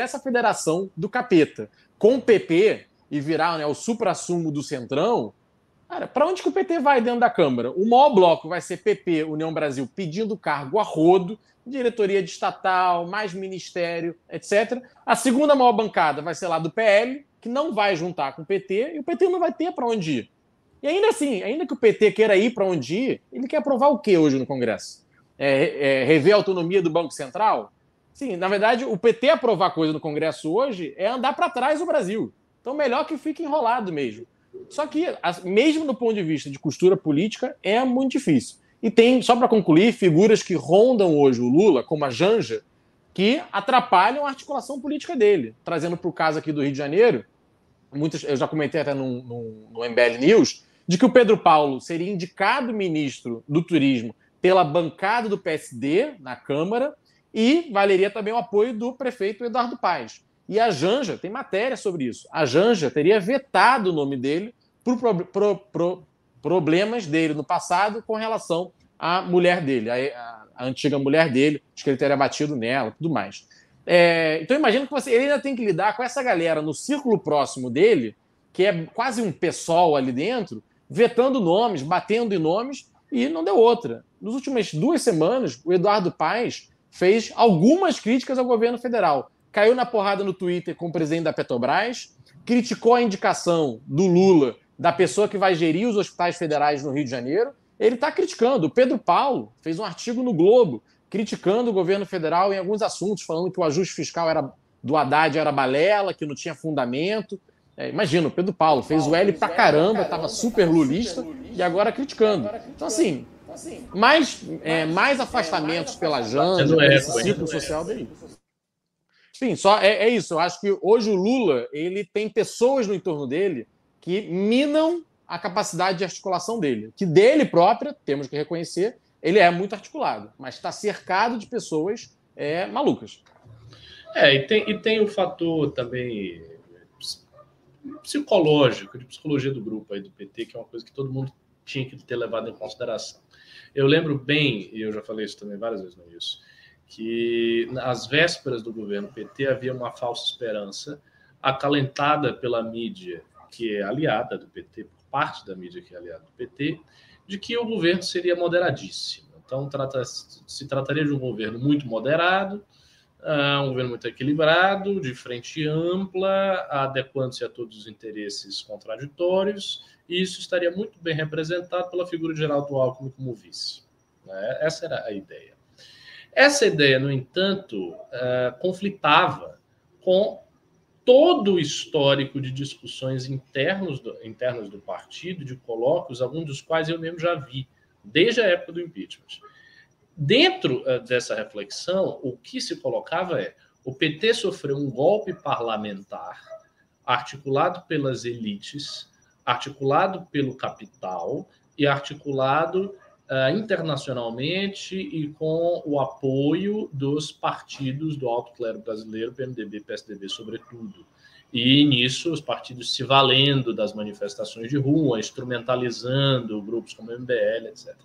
essa federação do capeta com o PP e virar né, o supra-sumo do Centrão, Cara, para onde que o PT vai dentro da Câmara? O maior bloco vai ser PP, União Brasil, pedindo cargo a rodo, diretoria de estatal, mais ministério, etc. A segunda maior bancada vai ser lá do PL, que não vai juntar com o PT, e o PT não vai ter para onde ir. E ainda assim, ainda que o PT queira ir para onde ir, ele quer aprovar o que hoje no Congresso? É, é, rever a autonomia do Banco Central? Sim, na verdade, o PT aprovar coisa no Congresso hoje é andar para trás do Brasil. Então, melhor que fique enrolado mesmo. Só que, mesmo do ponto de vista de costura política, é muito difícil. E tem, só para concluir, figuras que rondam hoje o Lula, como a Janja, que atrapalham a articulação política dele. Trazendo para o caso aqui do Rio de Janeiro, muitas, eu já comentei até no, no, no MBL News, de que o Pedro Paulo seria indicado ministro do Turismo pela bancada do PSD na Câmara e valeria também o apoio do prefeito Eduardo Paes. E a Janja, tem matéria sobre isso, a Janja teria vetado o nome dele por pro, pro, pro, problemas dele no passado com relação à mulher dele, a, antiga mulher dele, acho que ele teria batido nela tudo mais. É, então imagina que você, ele ainda tem que lidar com essa galera no círculo próximo dele, que é quase um pessoal ali dentro, vetando nomes, batendo em nomes, e não deu outra. Nas últimas duas semanas, o Eduardo Paes fez algumas críticas ao governo federal caiu na porrada no Twitter com o presidente da Petrobras, criticou a indicação do Lula da pessoa que vai gerir os hospitais federais no Rio de Janeiro. Ele está criticando. O Pedro Paulo fez um artigo no Globo criticando o governo federal em alguns assuntos, falando que o ajuste fiscal era do Haddad era balela, que não tinha fundamento. É, imagina, o Pedro Paulo fez o L pra caramba, estava super lulista e agora criticando. Então, assim, mais, é, mais afastamentos pela Janja, esse ciclo social dele. Sim, só é, é, isso. Eu acho que hoje o Lula ele tem pessoas no entorno dele que minam a capacidade de articulação dele. Que dele própria, temos que reconhecer, ele é muito articulado, mas está cercado de pessoas é, malucas. É, e tem, e tem o fator também psicológico, de psicologia do grupo aí do PT, que é uma coisa que todo mundo tinha que ter levado em consideração. Eu lembro bem, e eu já falei isso também várias vezes no isso, que às vésperas do governo PT havia uma falsa esperança acalentada pela mídia que é aliada do PT, por parte da mídia que é aliada do PT, de que o governo seria moderadíssimo. Então, trata, se trataria de um governo muito moderado, uh, um governo muito equilibrado, de frente ampla, adequando-se a todos os interesses contraditórios, e isso estaria muito bem representado pela figura de Geraldo Alckmin como vice. Né? Essa era a ideia. Essa ideia, no entanto, uh, conflitava com todo o histórico de discussões internos do, internas do partido, de colóquios, alguns dos quais eu mesmo já vi, desde a época do impeachment. Dentro uh, dessa reflexão, o que se colocava é: o PT sofreu um golpe parlamentar articulado pelas elites, articulado pelo capital e articulado uh, internacionalmente e com o apoio dos partidos do alto clero brasileiro, PMDB, PSDB, sobretudo. E nisso, os partidos se valendo das manifestações de rua, instrumentalizando grupos como o MBL, etc.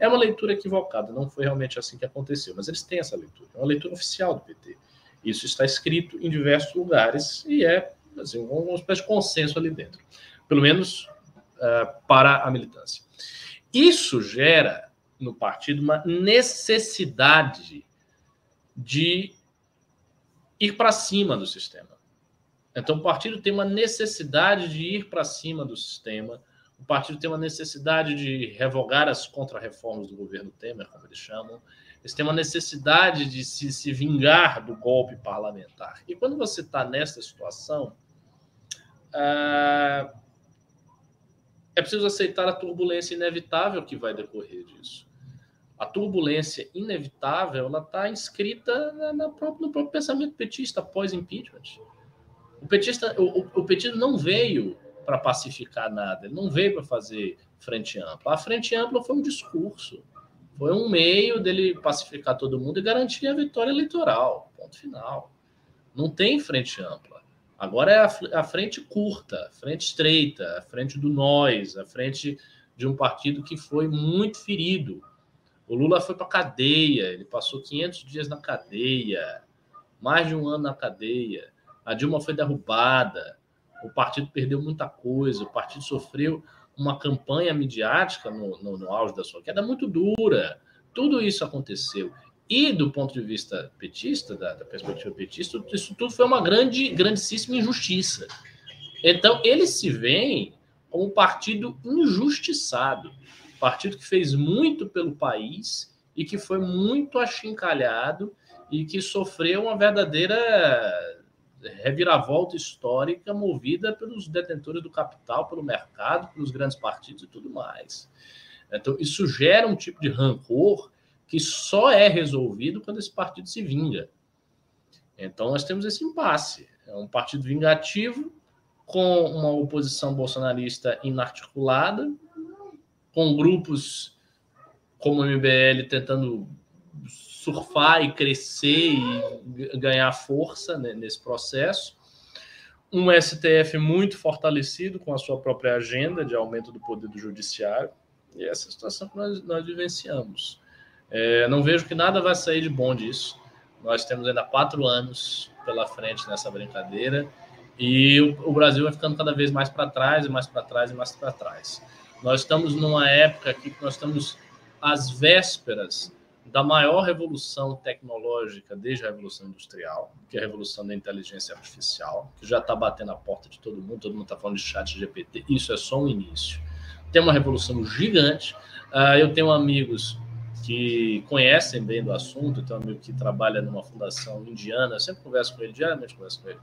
É uma leitura equivocada, não foi realmente assim que aconteceu, mas eles têm essa leitura, é uma leitura oficial do PT. Isso está escrito em diversos lugares e é assim, uma espécie de consenso ali dentro, pelo menos uh, para a militância. Isso gera no partido uma necessidade de ir para cima do sistema. Então, o partido tem uma necessidade de ir para cima do sistema. O partido tem uma necessidade de revogar as contrarreformas do governo Temer, como eles chamam. Eles têm uma necessidade de se, se vingar do golpe parlamentar. E quando você está nessa situação, uh, é preciso aceitar a turbulência inevitável que vai decorrer disso. A turbulência inevitável ela está inscrita na, na própria, no próprio pensamento petista pós-impeachment. O petista, o, o, não veio para pacificar nada, ele não veio para fazer frente ampla. A frente ampla foi um discurso, foi um meio dele pacificar todo mundo e garantir a vitória eleitoral. Ponto final. Não tem frente ampla. Agora é a, a frente curta, a frente estreita, a frente do nós, a frente de um partido que foi muito ferido. O Lula foi para cadeia, ele passou 500 dias na cadeia, mais de um ano na cadeia. A Dilma foi derrubada, o partido perdeu muita coisa, o partido sofreu uma campanha midiática no, no, no auge da sua queda muito dura. Tudo isso aconteceu. E do ponto de vista petista, da, da, perspectiva petista, isso tudo foi uma grande, grandíssima injustiça. Então, eles se veem como um partido injustiçado, partido que fez muito pelo país e que foi muito achincalhado e que sofreu uma verdadeira reviravolta histórica movida pelos detentores do capital, pelo mercado, pelos grandes partidos e tudo mais. Então, isso gera um tipo de rancor que só é resolvido quando esse partido se vinga. Então, nós temos esse impasse. É um partido vingativo, com uma oposição bolsonarista inarticulada, com grupos como o MBL tentando surfar e crescer e ganhar força nesse processo. Um STF muito fortalecido com a sua própria agenda de aumento do poder do judiciário. E essa situação que nós, nós vivenciamos. É, não vejo que nada vai sair de bom disso. Nós temos ainda quatro anos pela frente nessa brincadeira e o, o Brasil vai ficando cada vez mais para trás e mais para trás e mais para trás. Nós estamos numa época aqui que nós estamos às vésperas da maior revolução tecnológica desde a Revolução Industrial, que é a revolução da inteligência artificial, que já está batendo a porta de todo mundo, todo mundo está falando de chat GPT. Isso é só um início. Tem uma revolução gigante. Uh, eu tenho amigos que conhecem bem do assunto. Tem um amigo que trabalha numa fundação indiana, eu sempre converso com ele, diariamente converso com ele.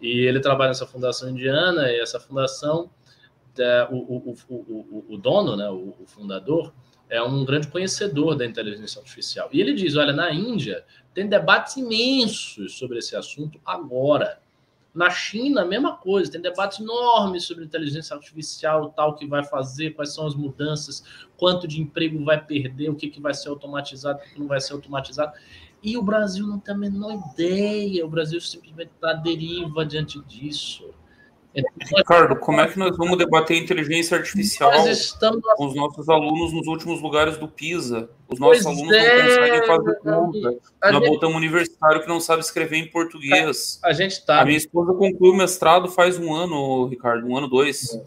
E ele trabalha nessa fundação indiana, e essa fundação, é, o, o, o, o, dono, né, o, fundador, é um grande conhecedor da inteligência artificial. E ele diz: olha, na Índia tem debates imensos sobre esse assunto agora. Na China, a mesma coisa, tem debates enormes sobre inteligência artificial, tal que vai fazer, quais são as mudanças, quanto de emprego vai perder, o que, que vai ser automatizado, o que não vai ser automatizado. E o Brasil não tem a menor ideia, o Brasil simplesmente está deriva diante disso. Ricardo, como é que nós vamos debater inteligência artificial estamos... com os nossos alunos nos últimos lugares do PISA? Os nossos pois alunos é... não conseguem fazer conta. Nós gente... botamos um universitário que não sabe escrever em português. A gente tá. A minha esposa concluiu o mestrado faz um ano, Ricardo, um ano, dois. É.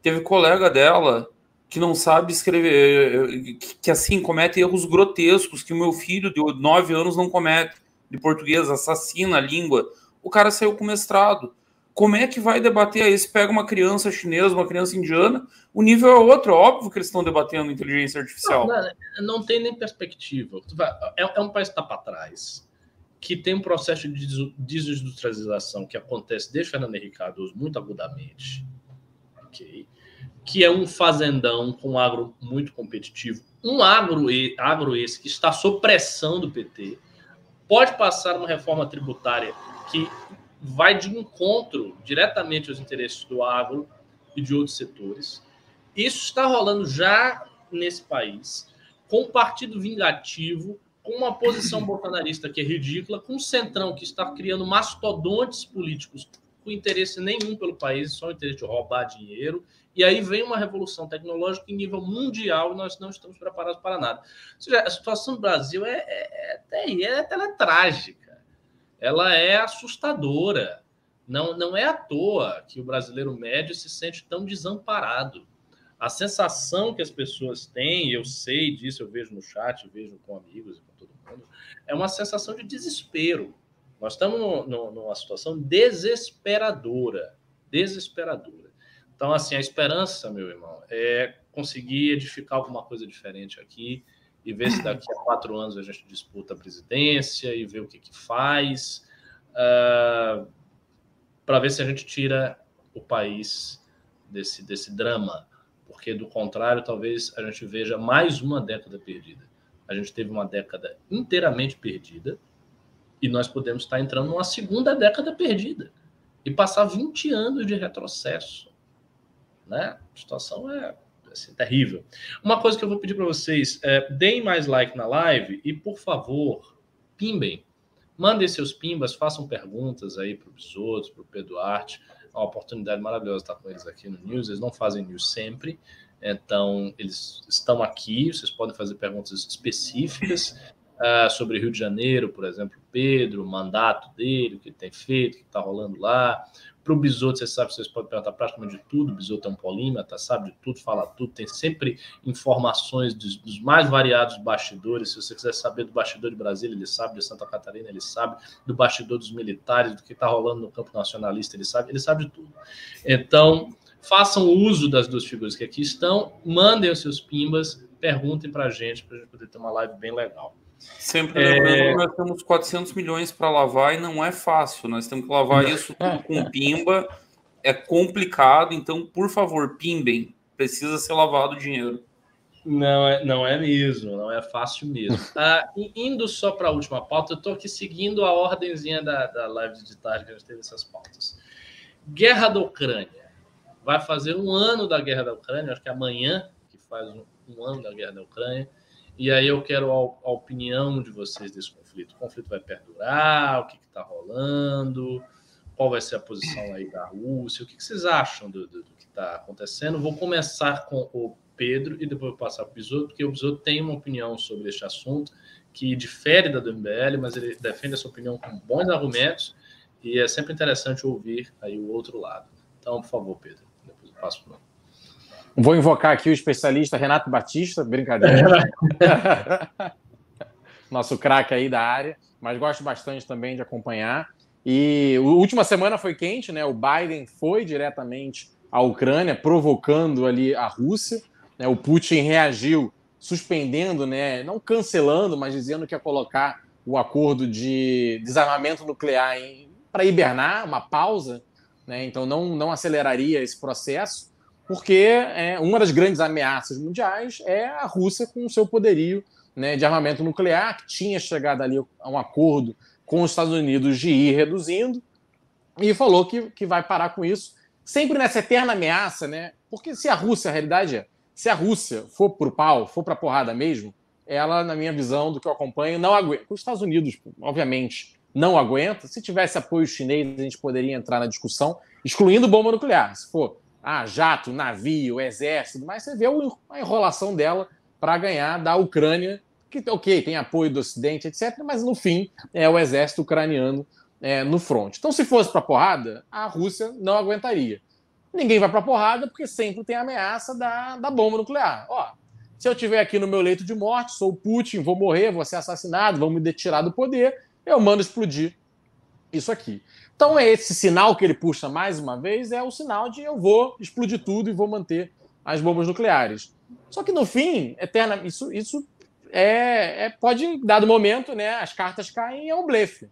Teve colega dela que não sabe escrever, que, que assim comete erros grotescos que o meu filho de nove anos não comete de português, assassina a língua. O cara saiu com mestrado como é que vai debater aí? Se pega uma criança chinesa, uma criança indiana, o nível é outro. Óbvio que eles estão debatendo inteligência artificial. Não, não, não tem nem perspectiva. É, é um país que está para trás, que tem um processo de desindustrialização que acontece desde Fernando Henrique Cardoso muito agudamente, okay? que é um fazendão com agro muito competitivo, um agro, agro esse que está sob pressão do PT, pode passar uma reforma tributária que vai de encontro diretamente aos interesses do agro e de outros setores. Isso está rolando já nesse país, com um partido vingativo, com uma posição bolsonarista que é ridícula, com um centrão que está criando mastodontes políticos com interesse nenhum pelo país, só o interesse de roubar dinheiro. E aí vem uma revolução tecnológica em nível mundial e nós não estamos preparados para nada. Ou seja, a situação do Brasil é, é, é, é, é trágica ela é assustadora. Não, não é à toa que o brasileiro médio se sente tão desamparado. A sensação que as pessoas têm, eu sei disso, eu vejo no chat, vejo com amigos e com todo mundo, é uma sensação de desespero. Nós estamos no, no, numa situação desesperadora, desesperadora. Então, assim, a esperança, meu irmão, é conseguir edificar alguma coisa diferente aqui, e ver se daqui a quatro anos a gente disputa a presidência e ver o que, que faz, uh, ah, para ver se a gente tira o país desse, desse drama, porque do contrário, talvez a gente veja mais uma década perdida. A gente teve uma década inteiramente perdida e nós podemos estar entrando numa segunda década perdida e passar 20 anos de retrocesso. né? A situação é assim, terrível. Uma coisa que eu vou pedir para vocês é deem mais like na live e, por favor, pimbem. Mandem seus pimbas, façam perguntas aí para os outros, para o Pedro Duarte. É uma oportunidade maravilhosa estar com eles aqui no News. Eles não fazem news sempre, então eles estão aqui. Vocês podem fazer perguntas específicas uh, sobre Rio de Janeiro, por exemplo, Pedro, o mandato dele, o que ele tem feito, o que está rolando lá. Para o Bisoto, você sabe, vocês podem perguntar praticamente de tudo. O Bisoto é um polímata, sabe de tudo, fala tudo, tem sempre informações dos, dos, mais variados bastidores. Se você quiser saber do bastidor de Brasília, ele sabe, de Santa Catarina, ele sabe, do bastidor dos militares, do que está rolando no campo nacionalista, ele sabe, ele sabe de tudo. Então, façam uso das duas figuras que aqui estão, mandem os seus pimbas, perguntem para a gente, para a gente poder ter uma live bem legal. Sempre lembrando é... que nós temos 400 milhões para lavar e não é fácil. Nós temos que lavar isso tudo com pimba. É complicado, então, por favor, pimbem. Precisa ser lavado o dinheiro. Não é, não é mesmo, não é fácil mesmo. Ah, indo só para a última pauta, eu estou aqui seguindo a ordemzinha da, da live de tarde que a gente teve essas pautas. Guerra da Ucrânia. Vai fazer um ano da guerra da Ucrânia, acho que amanhã, que faz um, um ano da guerra da Ucrânia. E aí eu quero a, opinião de vocês desse conflito. O conflito vai perdurar? O que está rolando? Qual vai ser a posição aí da Rússia? O que, que vocês acham do, do, do que está acontecendo? Vou começar com o Pedro e depois vou passar para o Bisoto, porque o Bisoto tem uma opinião sobre este assunto que difere da do MBL, mas ele defende essa opinião com bons argumentos e é sempre interessante ouvir aí o outro lado. Então, por favor, Pedro, depois eu passo para o Vou invocar aqui o especialista Renato Batista, brincadeira. Nosso craque aí da área, mas gosto bastante também de acompanhar. E a última semana foi quente, né? O Biden foi diretamente à Ucrânia, provocando ali a Rússia. Né? O Putin reagiu suspendendo, né? Não cancelando, mas dizendo que ia colocar o acordo de desarmamento nuclear para hibernar, uma pausa, né? Então não, não aceleraria esse processo porque é, uma das grandes ameaças mundiais é a Rússia com o seu poderio né, de armamento nuclear, que tinha chegado ali a um acordo com os Estados Unidos de ir reduzindo, e falou que, que vai parar com isso, sempre nessa eterna ameaça, né? Porque se a Rússia, a realidade é, se a Rússia for pro pau, for pra porrada mesmo, ela, na minha visão, do que eu acompanho, não aguenta. Os Estados Unidos, obviamente, não aguenta. Se tivesse apoio chinês, a gente poderia entrar na discussão, excluindo bomba nuclear. Se for ah, jato, navio, exército, mas você vê a enrolação dela para ganhar da Ucrânia, que, ok, tem apoio do Ocidente, etc., mas no fim é o exército ucraniano é, no front. Então, se fosse para porrada, a Rússia não aguentaria. Ninguém vai para porrada porque sempre tem a ameaça da, da bomba nuclear. Ó, se eu estiver aqui no meu leito de morte, sou Putin, vou morrer, vou ser assassinado, vão me tirar do poder, eu mando explodir isso aqui. Então, esse sinal que ele puxa mais uma vez, é o sinal de eu vou explodir tudo e vou manter as bombas nucleares. Só que no fim, eterna, isso, isso é, é, pode, dado momento, né, as cartas caem é um blefe.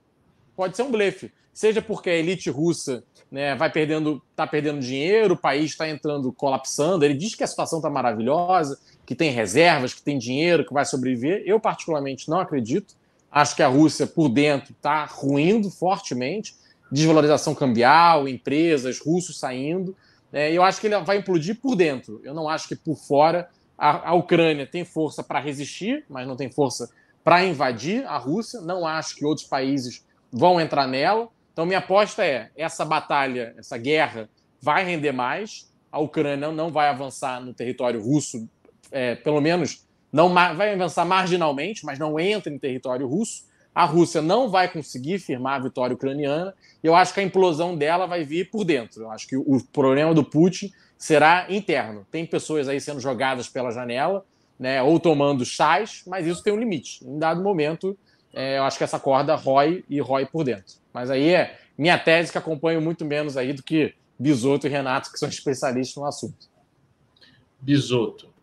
Pode ser um blefe. Seja porque a elite russa né, vai perdendo, está perdendo dinheiro, o país está entrando, colapsando. Ele diz que a situação está maravilhosa, que tem reservas, que tem dinheiro, que vai sobreviver. Eu, particularmente, não acredito. Acho que a Rússia, por dentro, está ruindo fortemente desvalorização cambial, empresas, russos saindo. É, eu acho que ele vai implodir por dentro. Eu não acho que por fora a, a Ucrânia tem força para resistir, mas não tem força para invadir a Rússia. Não acho que outros países vão entrar nela. Então, minha aposta é: essa batalha, essa guerra vai render mais. A Ucrânia não vai avançar no território russo, é, pelo menos não vai avançar marginalmente, mas não entra em território russo a Rússia não vai conseguir firmar a vitória ucraniana e eu acho que a implosão dela vai vir por dentro. Eu acho que o problema do Putin será interno. Tem pessoas aí sendo jogadas pela janela, né, ou tomando chás, mas isso tem um limite. Em dado momento, é, eu acho que essa corda rói e rói por dentro. Mas aí é minha tese que acompanho muito menos aí do que Bisoto e Renato, que são especialistas no assunto. Bisoto.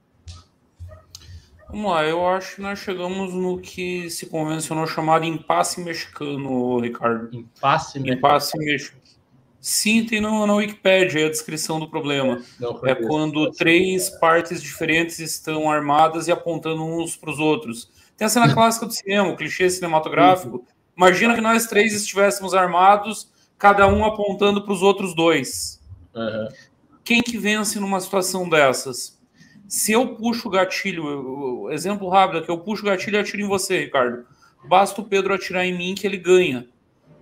Vamos lá, eu acho que nós chegamos no que se convencionou chamar impasse mexicano, Ricardo. Impasse mexicano. Impasse mexicano. Sim, tem no, na Wikipedia a descrição do problema. Não, é quando três partes diferentes estão armadas e apontando uns para os outros. Tem a cena clássica do cinema, o clichê cinematográfico. Imagina que nós três estivéssemos armados, cada um apontando para os outros dois. Uhum. quem que vence numa situação dessas? Se eu puxo o gatilho, exemplo rápido aqui, eu puxo o gatilho e atiro em você, Ricardo. Basta o Pedro atirar em mim que ele ganha.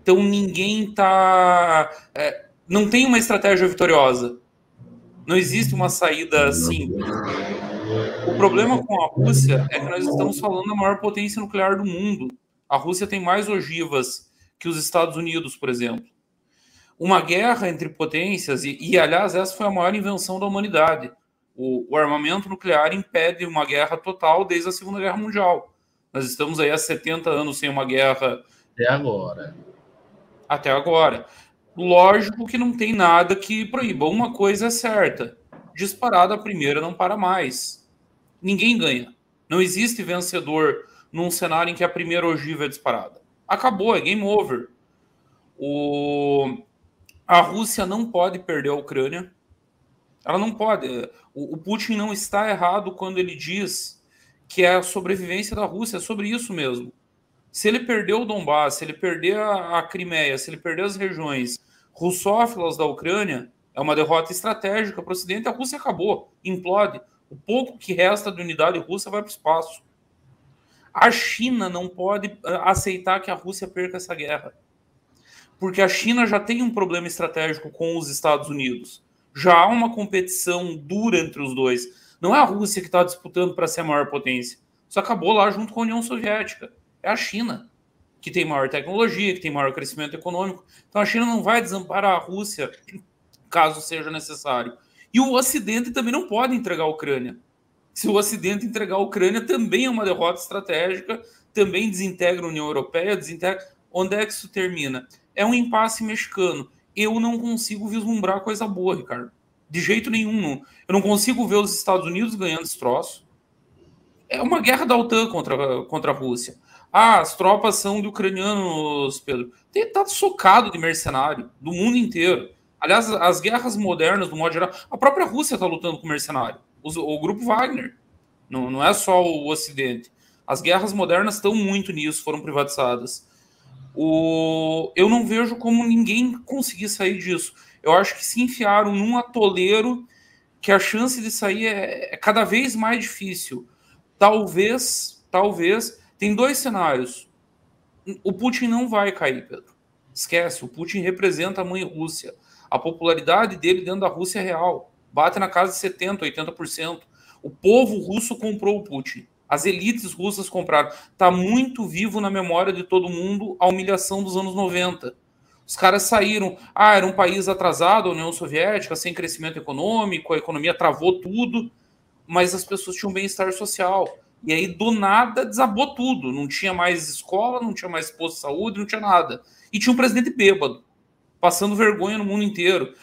Então ninguém tá. É, não tem uma estratégia vitoriosa. Não existe uma saída simples. O problema com a Rússia é que nós estamos falando da maior potência nuclear do mundo. A Rússia tem mais ogivas que os Estados Unidos, por exemplo. Uma guerra entre potências, e, e aliás, essa foi a maior invenção da humanidade. O, o, armamento nuclear impede uma guerra total desde a Segunda Guerra Mundial. Nós estamos aí há 70 anos sem uma guerra. Até agora. Até agora. Lógico que não tem nada que proíba. Uma coisa é certa: disparada a primeira não para mais. Ninguém ganha. Não existe vencedor num cenário em que a primeira ogiva é disparada. Acabou, é game over. O... A Rússia não pode perder a Ucrânia. Ela não pode. O Putin não está errado quando ele diz que é a sobrevivência da Rússia, é sobre isso mesmo. Se ele perder o Donbass, se ele perder a, a Crimeia, se ele perder as regiões russófilas da Ucrânia, é uma derrota estratégica para o Ocidente. A Rússia acabou, implode. O pouco que resta de unidade russa vai para o espaço. A China não pode eh, aceitar que a Rússia perca essa guerra. Porque a China já tem um problema estratégico com os Estados Unidos. Já há uma competição dura entre os dois. Não é a Rússia que está disputando para ser a maior potência. Isso acabou lá junto com a União Soviética é a China, que tem maior tecnologia, que tem maior crescimento econômico. Então a China não vai desamparar a Rússia caso seja necessário. E o Ocidente também não pode entregar a Ucrânia. Se o Ocidente entregar a Ucrânia, também é uma derrota estratégica, também desintegra a União Europeia, desintegra. Onde é que isso termina? É um impasse mexicano. Eu não consigo vislumbrar coisa boa, Ricardo. De jeito nenhum. Eu não consigo ver os Estados Unidos ganhando esse troço. É uma guerra da OTAN contra, contra a Rússia. Ah, as tropas são de ucranianos, Pedro. Tem tá socado de mercenário do mundo inteiro. Aliás, as guerras modernas, do modo geral, a própria Rússia está lutando com mercenário. O, grupo Wagner. Não, não é só o Ocidente. As guerras modernas estão muito nisso, foram privatizadas. O, eu não vejo como ninguém conseguir sair disso. Eu acho que se enfiaram num atoleiro que a chance de sair é, é cada vez mais difícil. Talvez, talvez tem dois cenários. O Putin não vai cair, Pedro. Esquece, o Putin representa a mãe Rússia. A popularidade dele dentro da Rússia é real. Bate na casa de 70%, 80%. O povo russo comprou o Putin. As elites russas compraram. Está muito vivo na memória de todo mundo a humilhação dos anos 90. Os caras saíram. Ah, era um país atrasado, a União Soviética, sem crescimento econômico, a economia travou tudo, mas as pessoas tinham bem-estar social. E aí, do nada, desabou tudo. Não tinha mais escola, não tinha mais posto de saúde, não tinha nada. E tinha um presidente bêbado, passando vergonha no mundo inteiro.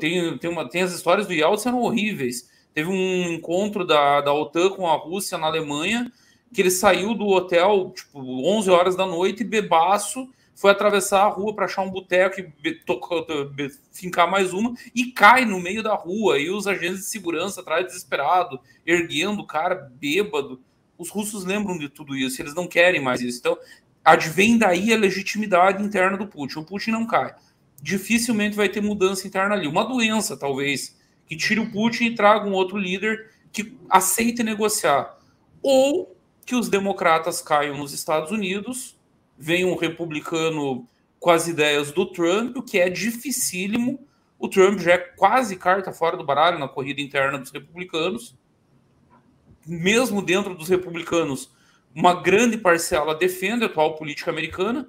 Tem, tem, uma, tem as histórias do Yeltsin eram horríveis. Teve um encontro da, da OTAN com a Rússia na Alemanha, que ele saiu do hotel, tipo, 11 horas da noite, bebaço, foi atravessar a rua para achar um boteco e fincar mais uma, e cai no meio da rua. E os agentes de segurança atrás desesperado, erguendo o cara bêbado os russos lembram de tudo isso, eles não querem mais isso. Então, advém daí a legitimidade interna do Putin. O Putin não cai. Dificilmente vai ter mudança interna ali. Uma doença, talvez, que tire o Putin e traga um outro líder que aceite negociar. Ou que os democratas caiam nos Estados Unidos, venha um republicano com as ideias do Trump, o que é dificílimo. O Trump já é quase carta fora do baralho na corrida interna dos republicanos mesmo dentro dos republicanos, uma grande parcela defende a atual política americana.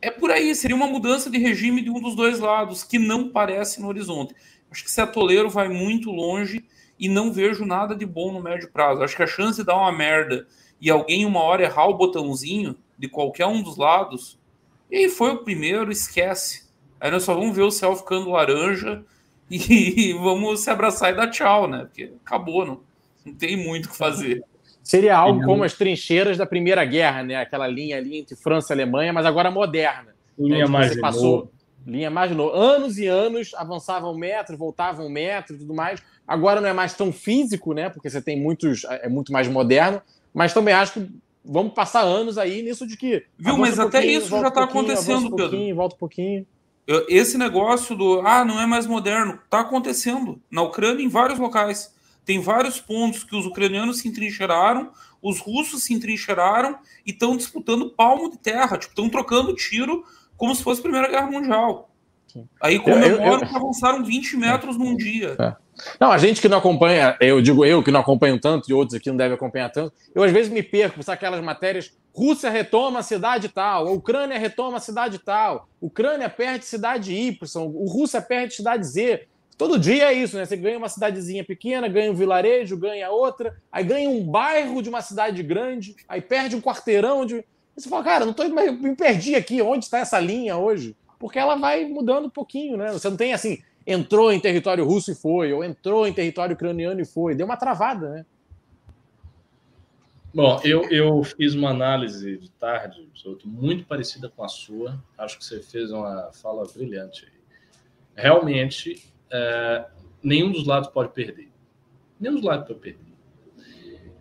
É por aí, seria uma mudança de regime de um dos dois lados, que não parece no horizonte. Acho que esse atoleiro vai muito longe e não vejo nada de bom no médio prazo. Acho que a chance de dar uma merda e alguém uma hora errar o botãozinho de qualquer um dos lados, e foi o primeiro, esquece. Aí nós só vamos ver o céu ficando laranja e vamos se abraçar e dar tchau, né? Porque acabou, não, não tem muito o que fazer. Seria algo como as trincheiras da Primeira Guerra, né? Aquela linha ali entre França e Alemanha, mas agora moderna. Linha né? mais passou linha mais novo. Anos e anos avançava um metro, voltava um metro e tudo mais. Agora não é mais tão físico, né? Porque você tem muitos, é muito mais moderno. Mas também acho que vamos passar anos aí nisso de que. Viu, mas um até isso já está acontecendo, um Pedro. Volta um pouquinho. Esse negócio do ah, não é mais moderno, está acontecendo na Ucrânia em vários locais. Tem vários pontos que os ucranianos se entrincheiraram, os russos se entrincheiraram e estão disputando palmo de terra, tipo, estão trocando tiro como se fosse a Primeira Guerra Mundial. Sim. Aí comemoram que avançaram 20 metros num dia. É. Não, a gente que não acompanha, eu digo eu que não acompanho tanto, e outros aqui não devem acompanhar tanto, eu às vezes me perco, sabe aquelas matérias, Rússia retoma a cidade tal, a Ucrânia retoma a cidade tal, Ucrânia perde cidade Y, o Rússia perde cidade Z. Todo dia é isso, né? Você ganha uma cidadezinha pequena, ganha um vilarejo, ganha outra, aí ganha um bairro de uma cidade grande, aí perde um quarteirão de. Você fala, cara, não tô, me perdi aqui, onde está essa linha hoje? Porque ela vai mudando um pouquinho, né? Você não tem assim, entrou em território russo e foi, ou entrou em território ucraniano e foi. Deu uma travada, né? Bom, eu, eu fiz uma análise de tarde muito parecida com a sua. Acho que você fez uma fala brilhante. Realmente, é, nenhum dos lados pode perder. Nenhum dos lados pode perder.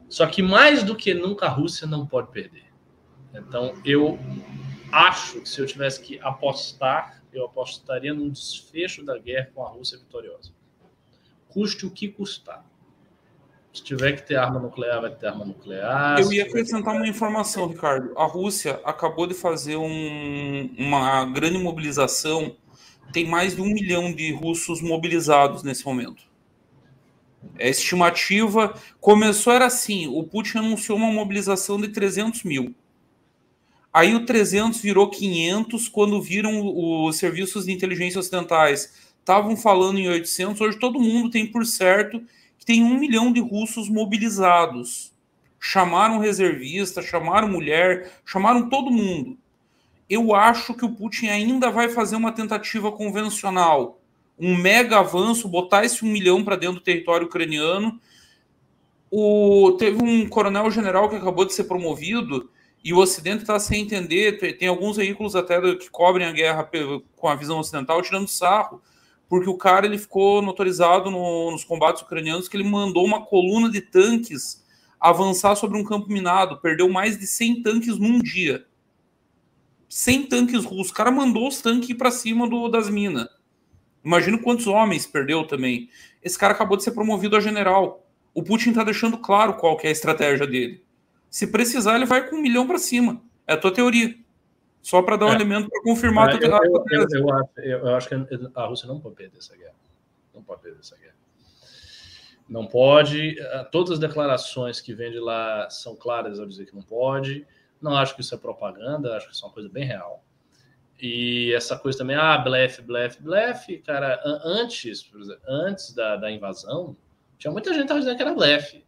Só que mais do que nunca a Rússia não pode perder. Então, eu acho que se eu tivesse que apostar eu apostaria num desfecho da guerra com a Rússia vitoriosa. Custe o que custar. Se tiver que ter arma nuclear, vai ter arma nuclear. Eu ia acrescentar uma informação, Ricardo. A Rússia acabou de fazer um, uma grande mobilização. Tem mais de um milhão de russos mobilizados nesse momento. A estimativa começou era assim: o Putin anunciou uma mobilização de 300 mil. Aí o 300 virou 500 quando viram os serviços de inteligência ocidentais. Estavam falando em 800, hoje todo mundo tem por certo que tem um milhão de russos mobilizados. Chamaram reservista, chamaram mulher, chamaram todo mundo. Eu acho que o Putin ainda vai fazer uma tentativa convencional, um mega avanço, botar esse um milhão para dentro do território ucraniano. O, teve um coronel general que acabou de ser promovido, e o Ocidente está sem entender. Tem alguns veículos até que cobrem a guerra com a visão ocidental tirando sarro, porque o cara ele ficou notorizado no, nos combates ucranianos que ele mandou uma coluna de tanques avançar sobre um campo minado, perdeu mais de 100 tanques num dia. 100 tanques russos. O cara mandou os tanques para cima do, das minas. Imagina quantos homens perdeu também. Esse cara acabou de ser promovido a general. O Putin está deixando claro qual é a estratégia dele. Se precisar, ele vai com um milhão para cima. É a tua teoria. Só para dar um é. elemento para confirmar eu, eu, eu, eu, acho, eu acho que a Rússia não pode perder essa guerra. Não pode perder essa guerra. Não pode. Eh, todas as declarações que vêm de lá são claras ao dizer que não pode. Não acho que isso é propaganda, acho que isso é uma coisa bem real. E essa coisa também, ah, blefe, blefe, blefe, cara, antes, exemplo, antes da, da invasão, tinha muita gente que estava dizendo que era blefe.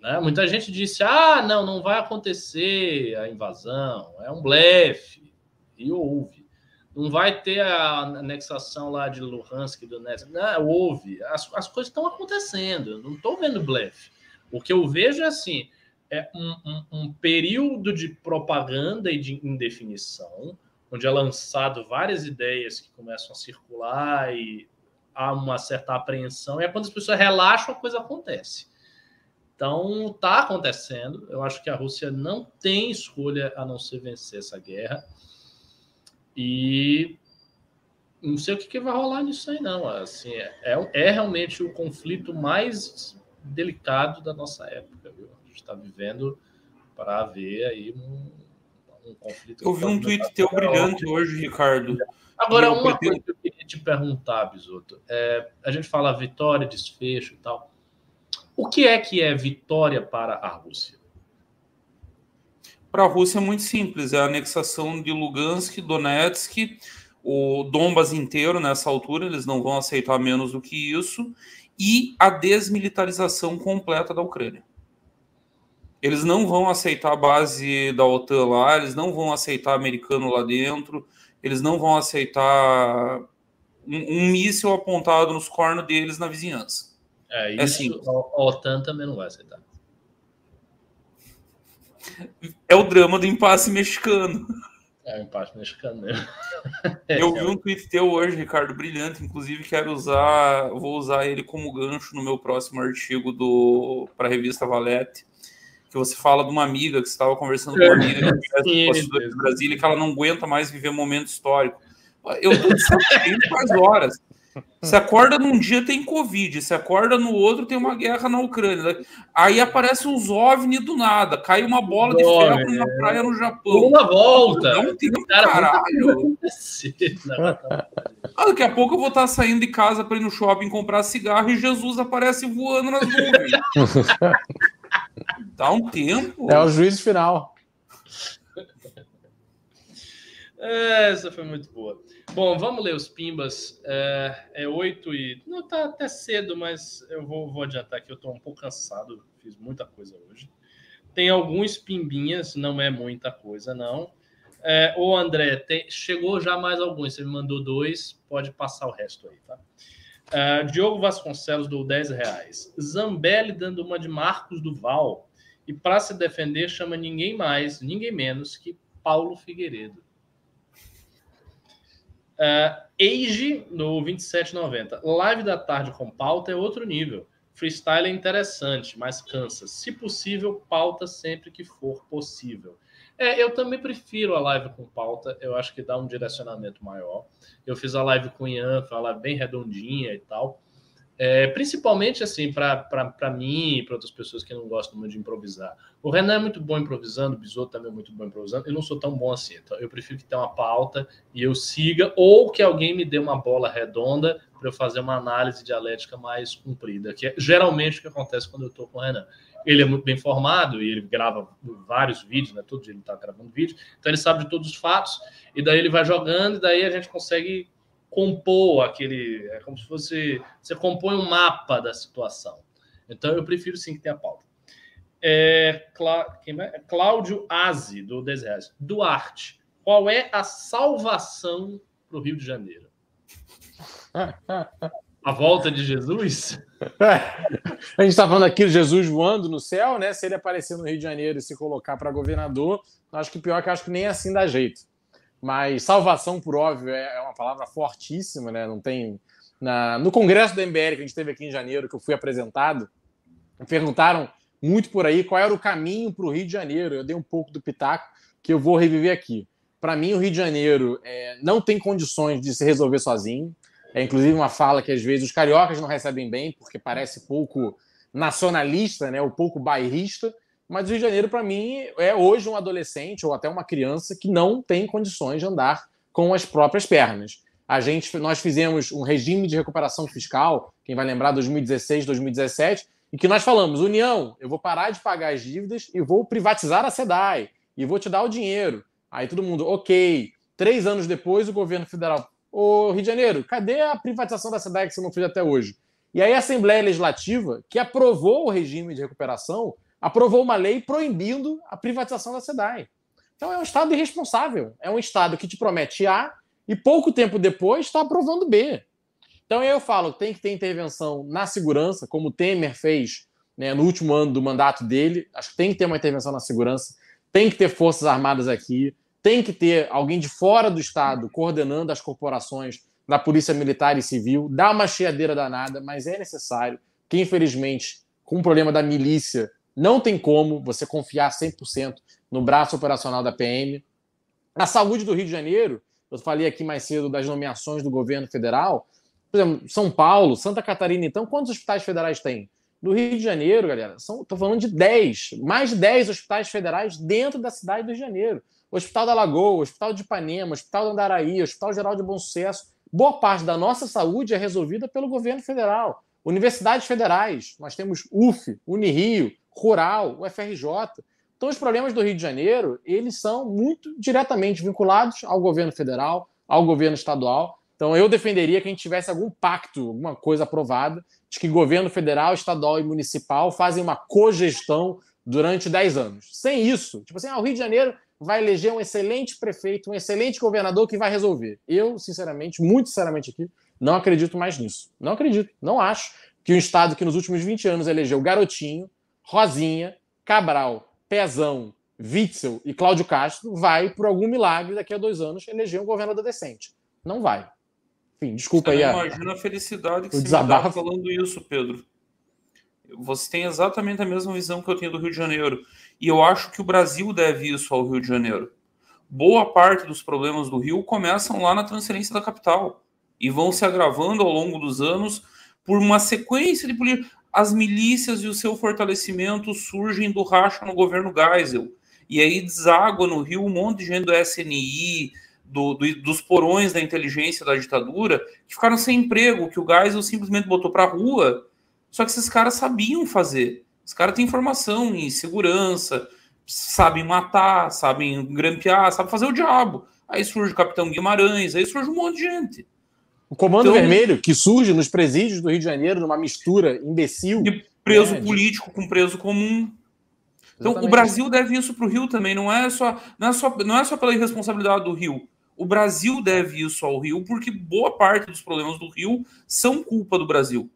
Né? Muita gente disse: ah, não, não vai acontecer a invasão, é um blefe. E houve. Não vai ter a anexação lá de Luhansk do Donetsk. Não, houve. As, as coisas estão acontecendo. Eu não estou vendo blefe. O que eu vejo é assim: é um, um, um período de propaganda e de indefinição, onde é lançado várias ideias que começam a circular e há uma certa apreensão, e é quando as pessoas relaxam, a coisa acontece. Então, está acontecendo. Eu acho que a Rússia não tem escolha a não ser vencer essa guerra. E não sei o que, que vai rolar nisso aí, não. Assim, é, é, é realmente o conflito mais delicado da nossa época. Viu? A gente está vivendo para ver aí um, um conflito. Eu vi um tweet teu brilhante hoje, Ricardo. Agora, uma pretendo... coisa que eu queria te perguntar, Bisoto. É, a gente fala vitória, desfecho e tal. O que é que é vitória para a Rússia? Para a Rússia é muito simples, é a anexação de Lugansk, Donetsk, o Donbas inteiro nessa altura, eles não vão aceitar menos do que isso, e a desmilitarização completa da Ucrânia. Eles não vão aceitar a base da OTAN lá, eles não vão aceitar americano lá dentro, eles não vão aceitar um, um míssil apontado nos cornos deles na vizinhança. É, é, isso assim, a OTAN também não vai aceitar. É o drama do impasse mexicano. É o impasse mexicano mesmo. Eu vi um tweet teu hoje, Ricardo, brilhante. Inclusive, quero usar, vou usar ele como gancho no meu próximo artigo do para a revista Valete. Que você fala de uma amiga que estava conversando com uma amiga que de Brasília, que ela não aguenta mais viver um momento histórico. Eu de saco faz horas. Se acorda num dia tem Covid, se acorda no outro tem uma guerra na Ucrânia. Aí aparece uns OVNI do nada, cai uma bola de ferro é. na praia no Japão. Uma volta. Não tem cara, caralho. Ah, daqui a pouco eu vou estar saindo de casa para ir no shopping comprar cigarro e Jesus aparece voando nas nuvens. Dá um tempo. É o juiz final. Essa foi muito boa. Bom, vamos ler os pimbas. É, é 8 e. Não, tá até cedo, mas eu vou, vou adiantar que eu tô um pouco cansado. Fiz muita coisa hoje. Tem alguns pimbinhas, não é muita coisa, não. É, ô, André, tem, chegou já mais alguns. Você me mandou dois, pode passar o resto aí, tá? É, Diogo Vasconcelos deu 10 reais. Zambelli dando uma de Marcos Duval. E para se defender, chama ninguém mais, ninguém menos que Paulo Figueiredo. Uh, Age no 2790. Live da tarde com pauta é outro nível. Freestyle é interessante, mas cansa. Se possível, pauta sempre que for possível. É, eu também prefiro a live com pauta. Eu acho que dá um direcionamento maior. Eu fiz a live com o Ian, foi uma live bem redondinha e tal. É, principalmente assim, para mim e para outras pessoas que não gostam muito de improvisar. O Renan é muito bom improvisando, o Bisoto também é muito bom improvisando. Eu não sou tão bom assim. Então eu prefiro que tenha uma pauta e eu siga, ou que alguém me dê uma bola redonda para eu fazer uma análise dialética mais comprida, que é geralmente o que acontece quando eu estou com o Renan. Ele é muito bem formado e ele grava vários vídeos, né? Todo dia ele está gravando vídeo, então ele sabe de todos os fatos, e daí ele vai jogando, e daí a gente consegue compor aquele. É como se fosse. Você compõe um mapa da situação. Então eu prefiro sim que tenha pauta. É, Clá, quem é? Cláudio Aze, do 10 reais. Duarte, qual é a salvação para o Rio de Janeiro? A volta de Jesus? A gente está falando aqui de Jesus voando no céu, né? Se ele aparecer no Rio de Janeiro e se colocar para governador, acho que pior que acho que nem assim dá jeito. Mas salvação, por óbvio, é, é uma palavra fortíssima, né? Não tem. Na... No congresso do MBL que a gente teve aqui em janeiro, que eu fui apresentado, perguntaram muito por aí qual era o caminho para o Rio de Janeiro. Eu dei um pouco do pitaco que eu vou reviver aqui. Para mim, o Rio de Janeiro é, não tem condições de se resolver sozinho. É inclusive uma fala que às vezes os cariocas não recebem bem, porque parece pouco nacionalista, né, ou pouco bairrista. Mas o Rio de Janeiro, para mim, é hoje um adolescente ou até uma criança que não tem condições de andar com as próprias pernas. A gente, nós fizemos um regime de recuperação fiscal, quem vai lembrar 2016, 2017, e que nós falamos: União, eu vou parar de pagar as dívidas e vou privatizar a SEDAI e vou te dar o dinheiro. Aí todo mundo, ok. Três anos depois, o governo federal, ô Rio de Janeiro, cadê a privatização da SEDAI que você não fez até hoje? E aí a Assembleia Legislativa, que aprovou o regime de recuperação, aprovou uma lei proibindo a privatização da SEDAI. Então é um Estado irresponsável. É um Estado que te promete A e pouco tempo depois está aprovando B. Então eu falo, tem que ter intervenção na segurança, como o Temer fez né, no último ano do mandato dele. Acho que tem que ter uma intervenção na segurança, tem que ter forças armadas aqui, tem que ter alguém de fora do Estado coordenando as corporações da Polícia Militar e Civil. Dá uma cheadeira danada, mas é necessário que, infelizmente, com o problema da milícia não tem como você confiar 100% no braço operacional da PM. A saúde do Rio de Janeiro, eu falei aqui mais cedo das nomeações do governo federal. Por exemplo, São Paulo, Santa Catarina, então, quantos hospitais federais tem? No Rio de Janeiro, galera, estou falando de 10, mais de 10 hospitais federais dentro da cidade do Rio de Janeiro. Hospital da Lagoa, Hospital de Ipanema, Hospital do Andaraí, Hospital Geral de Bom Sucesso. Boa parte da nossa saúde é resolvida pelo governo federal. Universidades federais, nós temos UF, Unirio, Rural, o FRJ. Então, os problemas do Rio de Janeiro, eles são muito diretamente vinculados ao governo federal, ao governo estadual. Então, eu defenderia que a gente tivesse algum pacto, alguma coisa aprovada, de que governo federal, estadual e municipal fazem uma cogestão durante 10 anos. Sem isso, tipo assim, ah, o Rio de Janeiro vai eleger um excelente prefeito, um excelente governador que vai resolver. Eu, sinceramente, muito sinceramente aqui, não acredito mais nisso. Não acredito, não acho que um estado que nos últimos 20 anos elegeu Garotinho, Rosinha, Cabral, Pezão, Witzel e Cláudio Castro vai, por algum milagre, daqui a dois anos, eleger um governador decente. Não vai. Enfim, desculpa você aí. Imagina a felicidade que você está falando isso, Pedro. Você tem exatamente a mesma visão que eu tenho do Rio de Janeiro. E eu acho que o Brasil deve isso ao Rio de Janeiro. boa parte dos problemas do Rio começam lá na transferência da capital e vão se agravando ao longo dos anos por uma sequência de políticas. As milícias e o seu fortalecimento surgem do racha no governo Geisel. E aí deságua no Rio um monte de gente do SNI, do, do, dos porões da inteligência da ditadura, que ficaram sem emprego, que o Geisel simplesmente botou para rua. Só que esses caras sabiam fazer. Os caras têm formação em segurança, sabem matar, sabem grampear, sabem fazer o diabo. Aí surge o Capitão Guimarães, aí surge um monte de gente. O Comando então, Vermelho, que surge nos presídios do Rio de Janeiro, numa mistura imbecil. De preso né, político de... com preso comum. Então, Exatamente. o Brasil deve isso para o Rio também, não é, só, não, é só, não é só pela irresponsabilidade do Rio. O Brasil deve isso ao Rio, porque boa parte dos problemas do Rio são culpa do Brasil.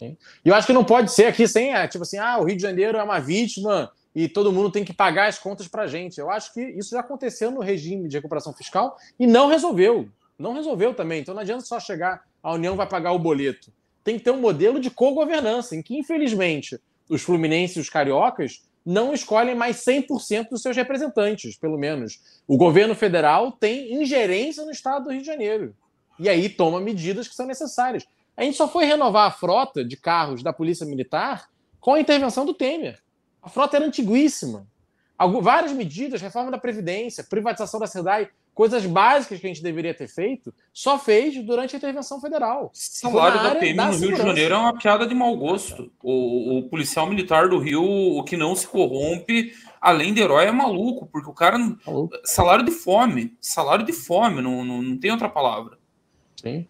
E eu acho que não pode ser aqui sem, é, tipo assim, ah, o Rio de Janeiro é uma vítima e todo mundo tem que pagar as contas para gente. Eu acho que isso já aconteceu no regime de recuperação fiscal e não resolveu. Não resolveu também. Então não adianta só chegar, a União vai pagar o boleto. Tem que ter um modelo de co-governança, em que, infelizmente, os fluminenses e os cariocas não escolhem mais 100% dos seus representantes, pelo menos. O governo federal tem ingerência no estado do Rio de Janeiro. E aí toma medidas que são necessárias. A gente só foi renovar a frota de carros da Polícia Militar com a intervenção do Temer. A frota era antiguíssima. várias medidas, reforma da Previdência, privatização da SEDAI, coisas básicas que a gente deveria ter feito, só fez durante a intervenção federal. O salário da PM da no Rio de Janeiro é uma piada de mau gosto. O, o, policial militar do Rio, o que não se corrompe, além de herói, é maluco, porque o cara. Maluco. Salário de fome. Salário de fome, não, não, não tem outra palavra. Sim.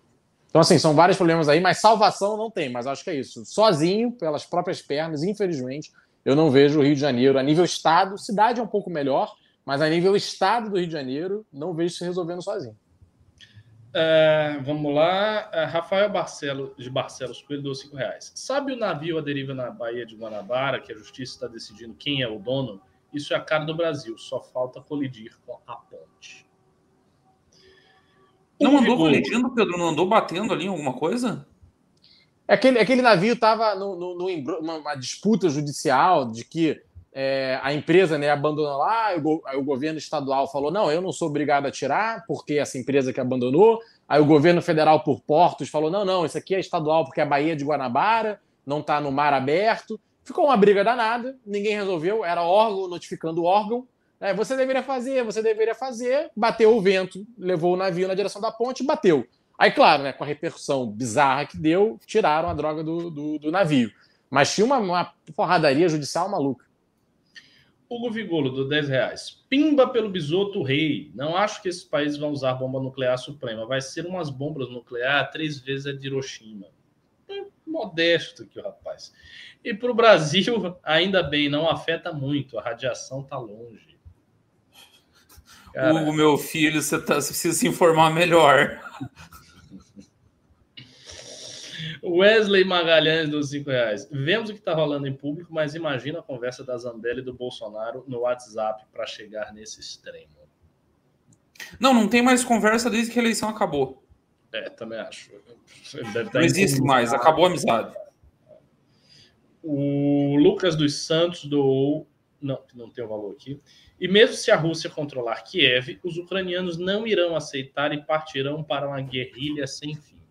Então, assim, são vários problemas aí, mas salvação não tem. Mas acho que é isso. Sozinho, pelas próprias pernas, infelizmente, eu não vejo o Rio de Janeiro a nível estado. Cidade é um pouco melhor, mas a nível estado do Rio de Janeiro, não vejo se resolvendo sozinho. É, vamos lá. É, Rafael Barcelo, de Barcelos Coelho, deu 5 reais. Sabe o navio a deriva na Baía de Guanabara, que a justiça está decidindo quem é o dono? Isso é a cara do Brasil, só falta colidir com a ponte. Não andou colidindo, Pedro? Não andou batendo ali em alguma coisa? Aquele, aquele navio estava numa disputa judicial de que é, a empresa né, abandonou lá, o, o, governo estadual falou: não, eu não sou obrigado a tirar, porque essa empresa que abandonou. Aí o governo federal, por portos, falou: não, não, isso aqui é estadual porque é a Baía de Guanabara, não está no mar aberto. Ficou uma briga danada, ninguém resolveu, era órgão notificando órgão. É, você deveria fazer, você deveria fazer. Bateu o vento, levou o navio na direção da ponte, bateu. Aí, claro, né, com a repercussão bizarra que deu, tiraram a droga do, do, do navio. Mas tinha uma, uma, porradaria judicial maluca. Hugo Vigolo, do 10 reais. Pimba pelo bisoto rei. Não acho que esses países vão usar bomba nuclear suprema. Vai ser umas bombas nucleares três vezes a de Hiroshima. É modesto aqui o rapaz. E para o Brasil, ainda bem, não afeta muito. A radiação está longe. Cara... Hugo, meu filho, você, tá, você precisa se informar melhor. Wesley Magalhães dos 5 reais. Vemos o que está rolando em público, mas imagina a conversa da Zambelli e do Bolsonaro no WhatsApp para chegar nesse extremo. Não, não tem mais conversa desde que a eleição acabou. É, também acho. não existe mais, acabou a amizade. O Lucas dos Santos doou. Não, não tem o valor aqui. E mesmo se a Rússia controlar Kiev, os ucranianos não irão aceitar e partirão para uma guerrilha sem fim.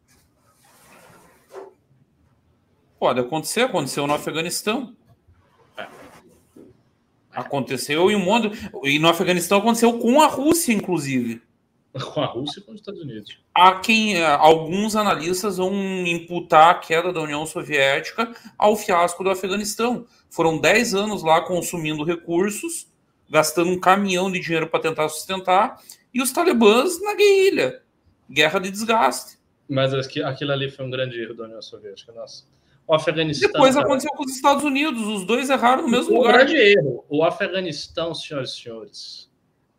Pode acontecer, aconteceu no Afeganistão. É. Aconteceu em um monte. E no Afeganistão aconteceu com a Rússia, inclusive. Com a Rússia e com os Estados Unidos. Há quem. Eh, alguns analistas vão imputar a queda da União Soviética ao fiasco do Afeganistão. Foram 10 anos lá consumindo recursos gastando um caminhão de dinheiro para tentar sustentar, e os talibãs na guerrilha. Guerra de desgaste. Mas aquilo ali foi um grande erro da União Soviética, nossa. O Afeganistão. Depois cara, aconteceu com os Estados Unidos, os dois erraram no mesmo um lugar. Grande erro. O Afeganistão, senhoras e senhores,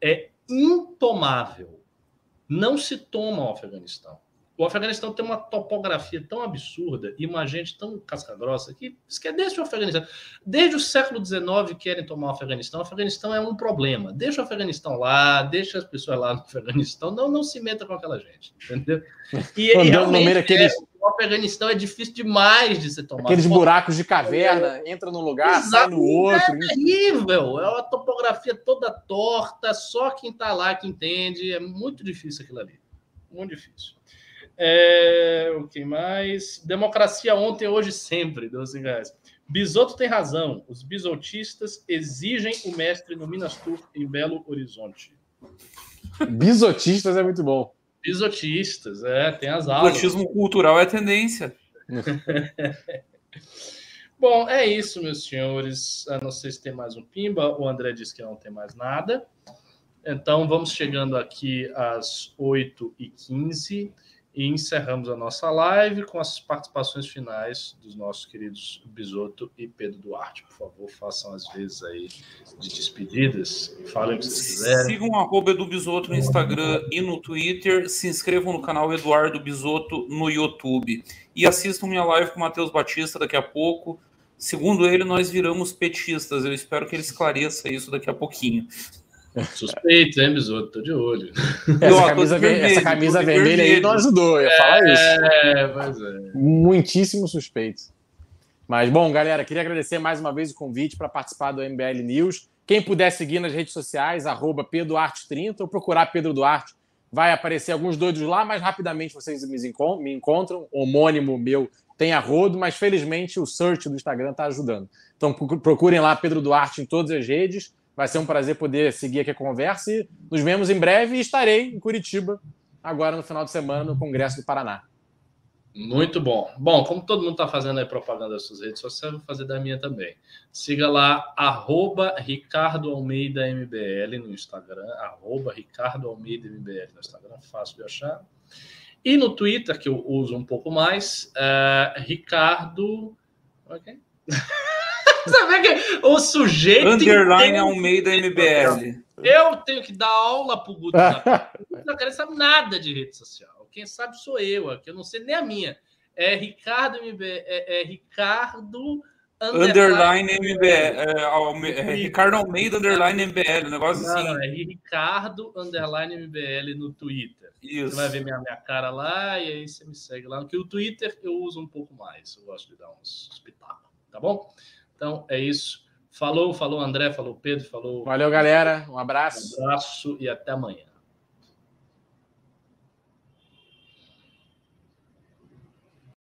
é intomável. Não se toma o Afeganistão. O Afeganistão tem uma topografia tão absurda e uma gente tão casca-grossa que desde o Afeganistão. Desde o século XIX querem tomar o Afeganistão. O Afeganistão é um problema. Deixa o Afeganistão lá, deixa as pessoas lá no Afeganistão. Não, não se meta com aquela gente, entendeu? E, e realmente, aqueles... é, o Afeganistão é difícil demais de se tomar. Aqueles buracos de caverna, entra num lugar, Exato. sai no outro. É terrível, é uma topografia toda torta, só quem está lá que entende. É muito difícil aquilo ali. Muito difícil. É, o que mais? Democracia ontem, hoje, sempre, 12 reais. Bisoto tem razão. Os bisotistas exigem o mestre no Minas Tour em Belo Horizonte. Bisotistas é muito bom. Bisotistas, é, tem as aulas. O bisotismo cultural é tendência. bom, é isso, meus senhores. Eu não sei se tem mais um pimba. O André disse que não tem mais nada. Então, vamos chegando aqui às 8h15 e encerramos a nossa live com as participações finais dos nossos queridos Bisoto e Pedro Duarte. Por favor, façam as vezes aí de despedidas. Falem o que vocês quiserem. Sigam o arroba do Bisoto no Instagram e no Twitter. Se inscrevam no canal Eduardo Bisoto no YouTube. E assistam minha live com o Matheus Batista daqui a pouco. Segundo ele, nós viramos petistas. Eu espero que ele esclareça isso daqui a pouquinho. Suspeito, hein, Bisoto? Tô de olho. Essa camisa, vermelho, essa camisa vermelha aí não ajudou, eu ia falar é, isso. É, pois é. Muitíssimo suspeito. Mas, bom, galera, queria agradecer mais uma vez o convite para participar do MBL News. Quem puder seguir nas redes sociais, arroba PedoArte30, ou procurar Pedro Duarte, vai aparecer alguns doidos lá, mas rapidamente vocês me encontram. O homônimo meu tem a rodo, mas felizmente o search do Instagram está ajudando. Então procurem lá Pedro Duarte em todas as redes. Vai ser um prazer poder seguir aqui a conversa e nos vemos em breve e estarei em Curitiba agora no final de semana no Congresso do Paraná. Muito bom. Bom, como todo mundo está fazendo aí propaganda das suas redes sociais, vou fazer da minha também. Siga lá, arroba Ricardo Almeida MBL no Instagram, arroba Ricardo Almeida MBL no Instagram, fácil de achar. E no Twitter, que eu uso um pouco mais, é Ricardo... Okay? Sabe que o sujeito. Underline Almeida MBL. Eu tenho que dar aula pro Guto. Não sabe nada de rede social. Quem sabe sou eu, aqui eu não sei nem a minha. É Ricardo MBL. É, é Ricardo. Underline, MBL. É, é, Ricardo Almeida Underline MBL. Um negócio não, assim. Não, é Ricardo Underline MBL no Twitter. Isso. Você vai ver minha, minha cara lá e aí você me segue lá. Porque o Twitter eu uso um pouco mais. Eu gosto de dar uns espetáculos. Tá bom? Então é isso. Falou, falou André, falou Pedro, falou. Valeu, galera. Um abraço. Um abraço e até amanhã.